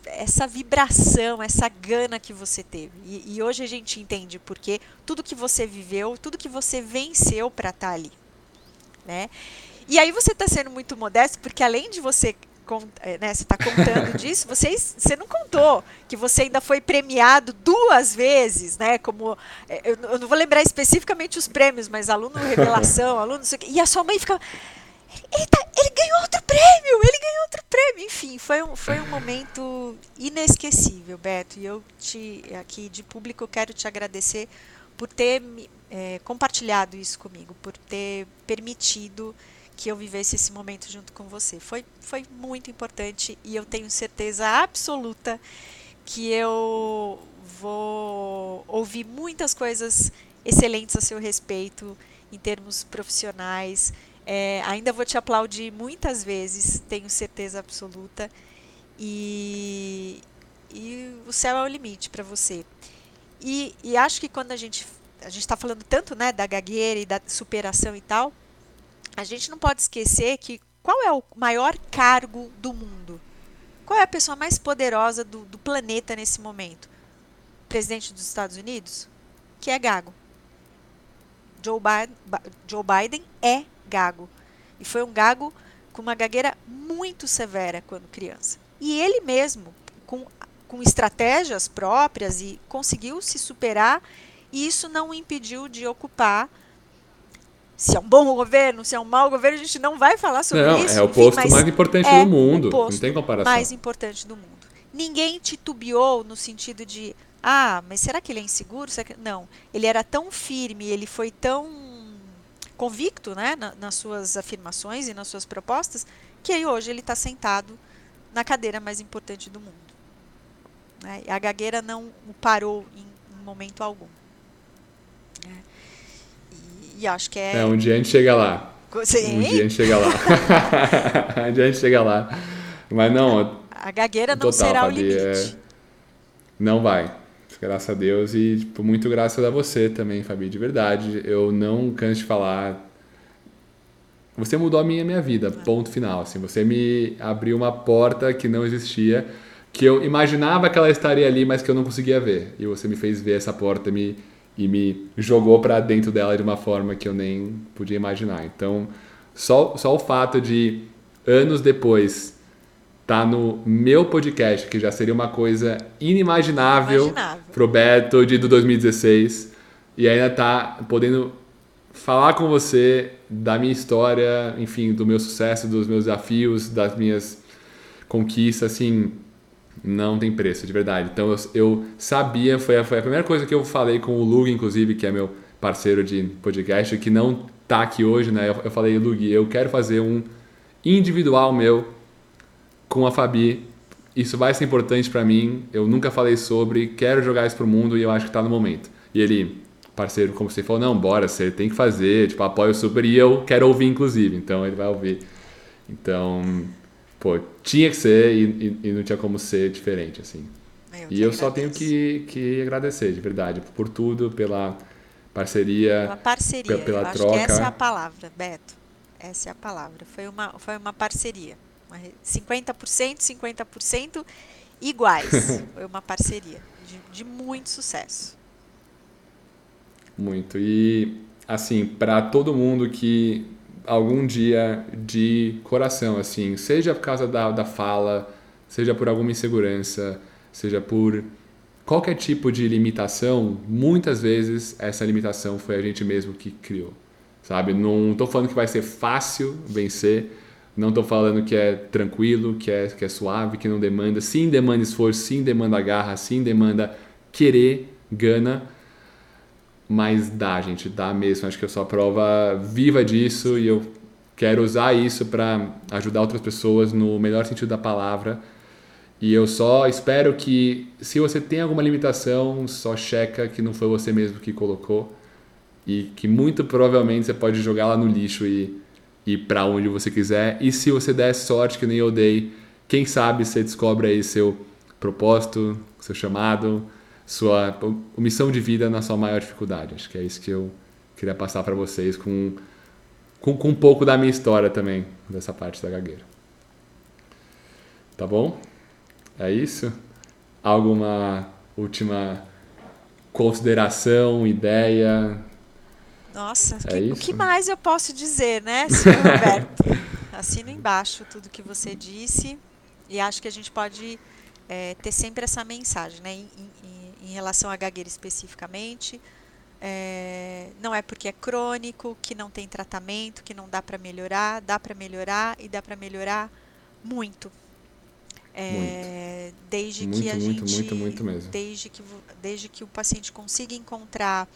essa vibração, essa gana que você teve. E, e hoje a gente entende porque tudo que você viveu, tudo que você venceu para estar tá ali. Né? E aí você está sendo muito modesto, porque além de você né, você está contando [laughs] disso, vocês, você não contou que você ainda foi premiado duas vezes, né? Como é, eu, eu não vou lembrar especificamente os prêmios, mas aluno [laughs] revelação, aluno e a sua mãe ficava ele, tá, ele ganhou outro prêmio, ele ganhou outro prêmio. Enfim, foi um, foi um momento inesquecível, Beto. E eu te aqui de público quero te agradecer por ter é, compartilhado isso comigo, por ter permitido que eu vivesse esse momento junto com você. Foi, foi muito importante e eu tenho certeza absoluta que eu vou ouvir muitas coisas excelentes a seu respeito em termos profissionais. É, ainda vou te aplaudir muitas vezes, tenho certeza absoluta. E, e o céu é o limite para você. E, e, acho que quando a gente a gente está falando tanto né, da gagueira e da superação e tal, a gente não pode esquecer que qual é o maior cargo do mundo? Qual é a pessoa mais poderosa do, do planeta nesse momento? presidente dos Estados Unidos? Que é gago. Joe Biden, Joe Biden é gago. E foi um gago com uma gagueira muito severa quando criança. E ele mesmo, com, com estratégias próprias, e conseguiu se superar, e isso não o impediu de ocupar. Se é um bom governo, se é um mau governo, a gente não vai falar sobre não, isso. É o enfim, posto mas mais importante é do mundo. o posto Não tem comparação. mais importante do mundo. Ninguém titubeou no sentido de, ah, mas será que ele é inseguro? Não, ele era tão firme, ele foi tão convicto né, na, nas suas afirmações e nas suas propostas, que aí hoje ele está sentado na cadeira mais importante do mundo. Né? A gagueira não o parou em, em momento algum. E, acho que é. É, um dia a gente chega lá. Sim, Um dia a gente chega lá. [laughs] um dia a gente chega lá. Mas não, a gagueira não Total, será o Fabi, limite. é- não vai. Graças a Deus e tipo, muito graças a você também, Fabi, de verdade. Eu não canso de falar. Você mudou a minha, minha vida, ponto final. Assim, você me abriu uma porta que não existia, que eu imaginava que ela estaria ali, mas que eu não conseguia ver. E você me fez ver essa porta me, e me jogou para dentro dela de uma forma que eu nem podia imaginar. Então, só, só o fato de anos depois tá no meu podcast, que já seria uma coisa inimaginável, Inimaginável. pro Beto de do 2016 e ainda tá podendo falar com você da minha história, enfim, do meu sucesso, dos meus desafios, das minhas conquistas, assim, não tem preço, de verdade. Então eu, eu sabia, foi a, foi a primeira coisa que eu falei com o Lug, inclusive, que é meu parceiro de podcast, que não tá aqui hoje, né? Eu, eu falei, Lug, eu quero fazer um individual meu com a Fabi. Isso vai ser importante pra mim. Eu nunca falei sobre, quero jogar isso pro mundo e eu acho que tá no momento. E ele, parceiro, como você falou, não, bora, você tem que fazer, tipo, apoio super e eu quero ouvir, inclusive. Então ele vai ouvir. Então, pô, tinha que ser e, e- e não tinha como ser diferente, assim. Eu E eu só tenho agradeço. que, que agradecer, de verdade, por tudo, pela parceria. Uma parceria. Pela- pela eu troca. que essa é a palavra, Beto. Essa é a palavra. Foi uma, foi uma parceria. Uma re- 50%, 50% iguais. [laughs] foi uma parceria de, de muito sucesso. Muito. E, assim, para todo mundo que algum dia de coração, assim, seja por causa da, da fala, seja por alguma insegurança, seja por qualquer tipo de limitação, muitas vezes essa limitação foi a gente mesmo que criou, sabe? Não tô falando que vai ser fácil vencer, não tô falando que é tranquilo, que é, que é suave, que não demanda. Sim, demanda esforço, sim, demanda garra, sim, demanda querer, gana, mas dá, gente, dá mesmo. Acho que eu sou a prova viva disso e eu quero usar isso para ajudar outras pessoas no melhor sentido da palavra. E eu só espero que, se você tem alguma limitação, só checa que não foi você mesmo que colocou e que muito provavelmente você pode jogar lá no lixo e ir para onde você quiser. E se você der sorte, que nem eu dei, quem sabe você descobre aí seu propósito, seu chamado, sua missão de vida na sua maior dificuldade. Acho que é isso que eu queria passar para vocês com, com, com um pouco da minha história também, dessa parte da gagueira. Tá bom? É isso? Alguma última consideração, ideia? Nossa, É que- o que mais eu posso dizer, né, senhor [laughs] Roberto? Assino embaixo tudo que você disse e acho que a gente pode eh, ter sempre essa mensagem, né, em relação à gagueira especificamente. Eh, não é porque é crônico que não tem tratamento, que não dá para melhorar, dá para melhorar e dá para melhorar muito. Eh, Desde que a Muito, muito, gente, muito, muito mesmo. desde que desde que o paciente consiga encontrar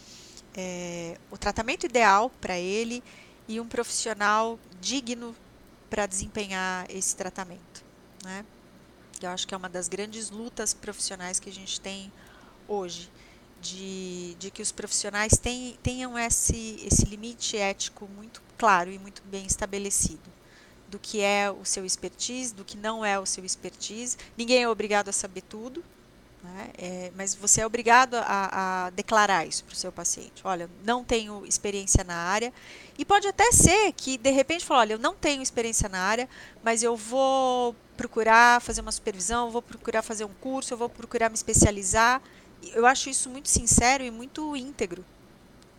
eh, o tratamento ideal para ele e um profissional digno para desempenhar esse tratamento, né? Eu acho que é uma das grandes lutas profissionais que a gente tem hoje, de, de que os profissionais ten- tenham esse, esse limite ético muito claro e muito bem estabelecido do que é o seu expertise, do que não é o seu expertise. Ninguém é obrigado a saber tudo, né? É, mas você é obrigado a, a declarar isso para o seu paciente. Olha, não tenho experiência na área. E pode até ser que, de repente, fale, olha, eu não tenho experiência na área, mas eu vou procurar fazer uma supervisão, vou procurar fazer um curso, eu vou procurar me especializar. Eu acho isso muito sincero e muito íntegro.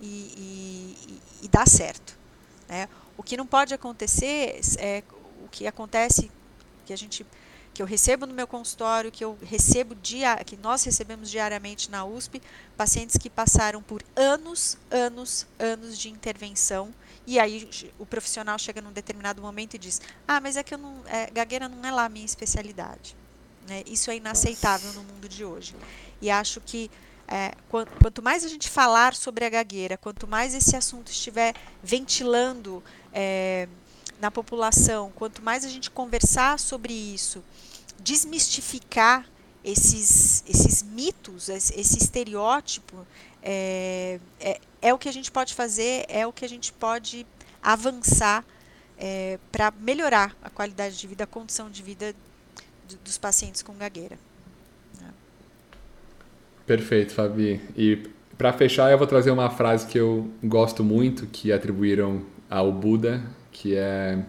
e, e, e dá certo. Né? O que não pode acontecer é o que acontece que a gente que eu recebo no meu consultório, que eu recebo dia, que nós recebemos diariamente na USP, pacientes que passaram por anos, anos, anos de intervenção e aí o profissional chega num determinado momento e diz: Ah, mas é que eu não, é, gagueira não é lá a minha especialidade. Né? Isso é inaceitável no mundo de hoje. E acho que é, quanto mais a gente falar sobre a gagueira, quanto mais esse assunto estiver ventilando é, na população, quanto mais a gente conversar sobre isso, desmistificar esses, esses mitos, esse, estereótipo, é, é, é, o que a gente pode fazer, é o que a gente pode avançar é, para melhorar a qualidade de vida, a condição de vida dos pacientes com gagueira. Perfeito, Fabi. E para fechar, eu vou trazer uma frase que eu gosto muito, que atribuíram ao Buda, que é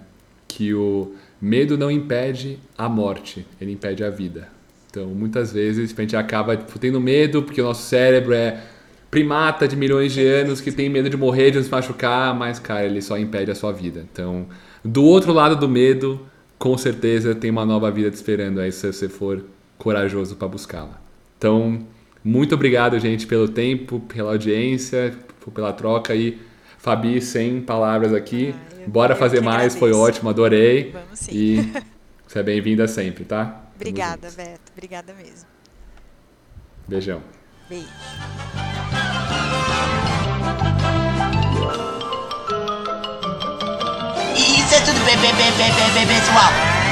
que o medo não impede a morte, ele impede a vida. Então, muitas vezes a gente acaba tendo medo porque o nosso cérebro é primata de milhões de anos que tem medo de morrer, de se machucar, mas, cara, ele só impede a sua vida. Então, do outro lado do medo, com certeza tem uma nova vida te esperando aí se você for corajoso para buscá-la. Então, muito obrigado, gente, pelo tempo, pela audiência, pela troca aí. Fabi, sem palavras aqui. Ah, Bora eu fazer mais, agradeço. foi ótimo, adorei. Vamos sim. E [laughs] você é bem-vinda sempre, tá? Obrigada, Beto. Obrigada mesmo. Beijão. Beijo. Isso é tudo bem, pessoal.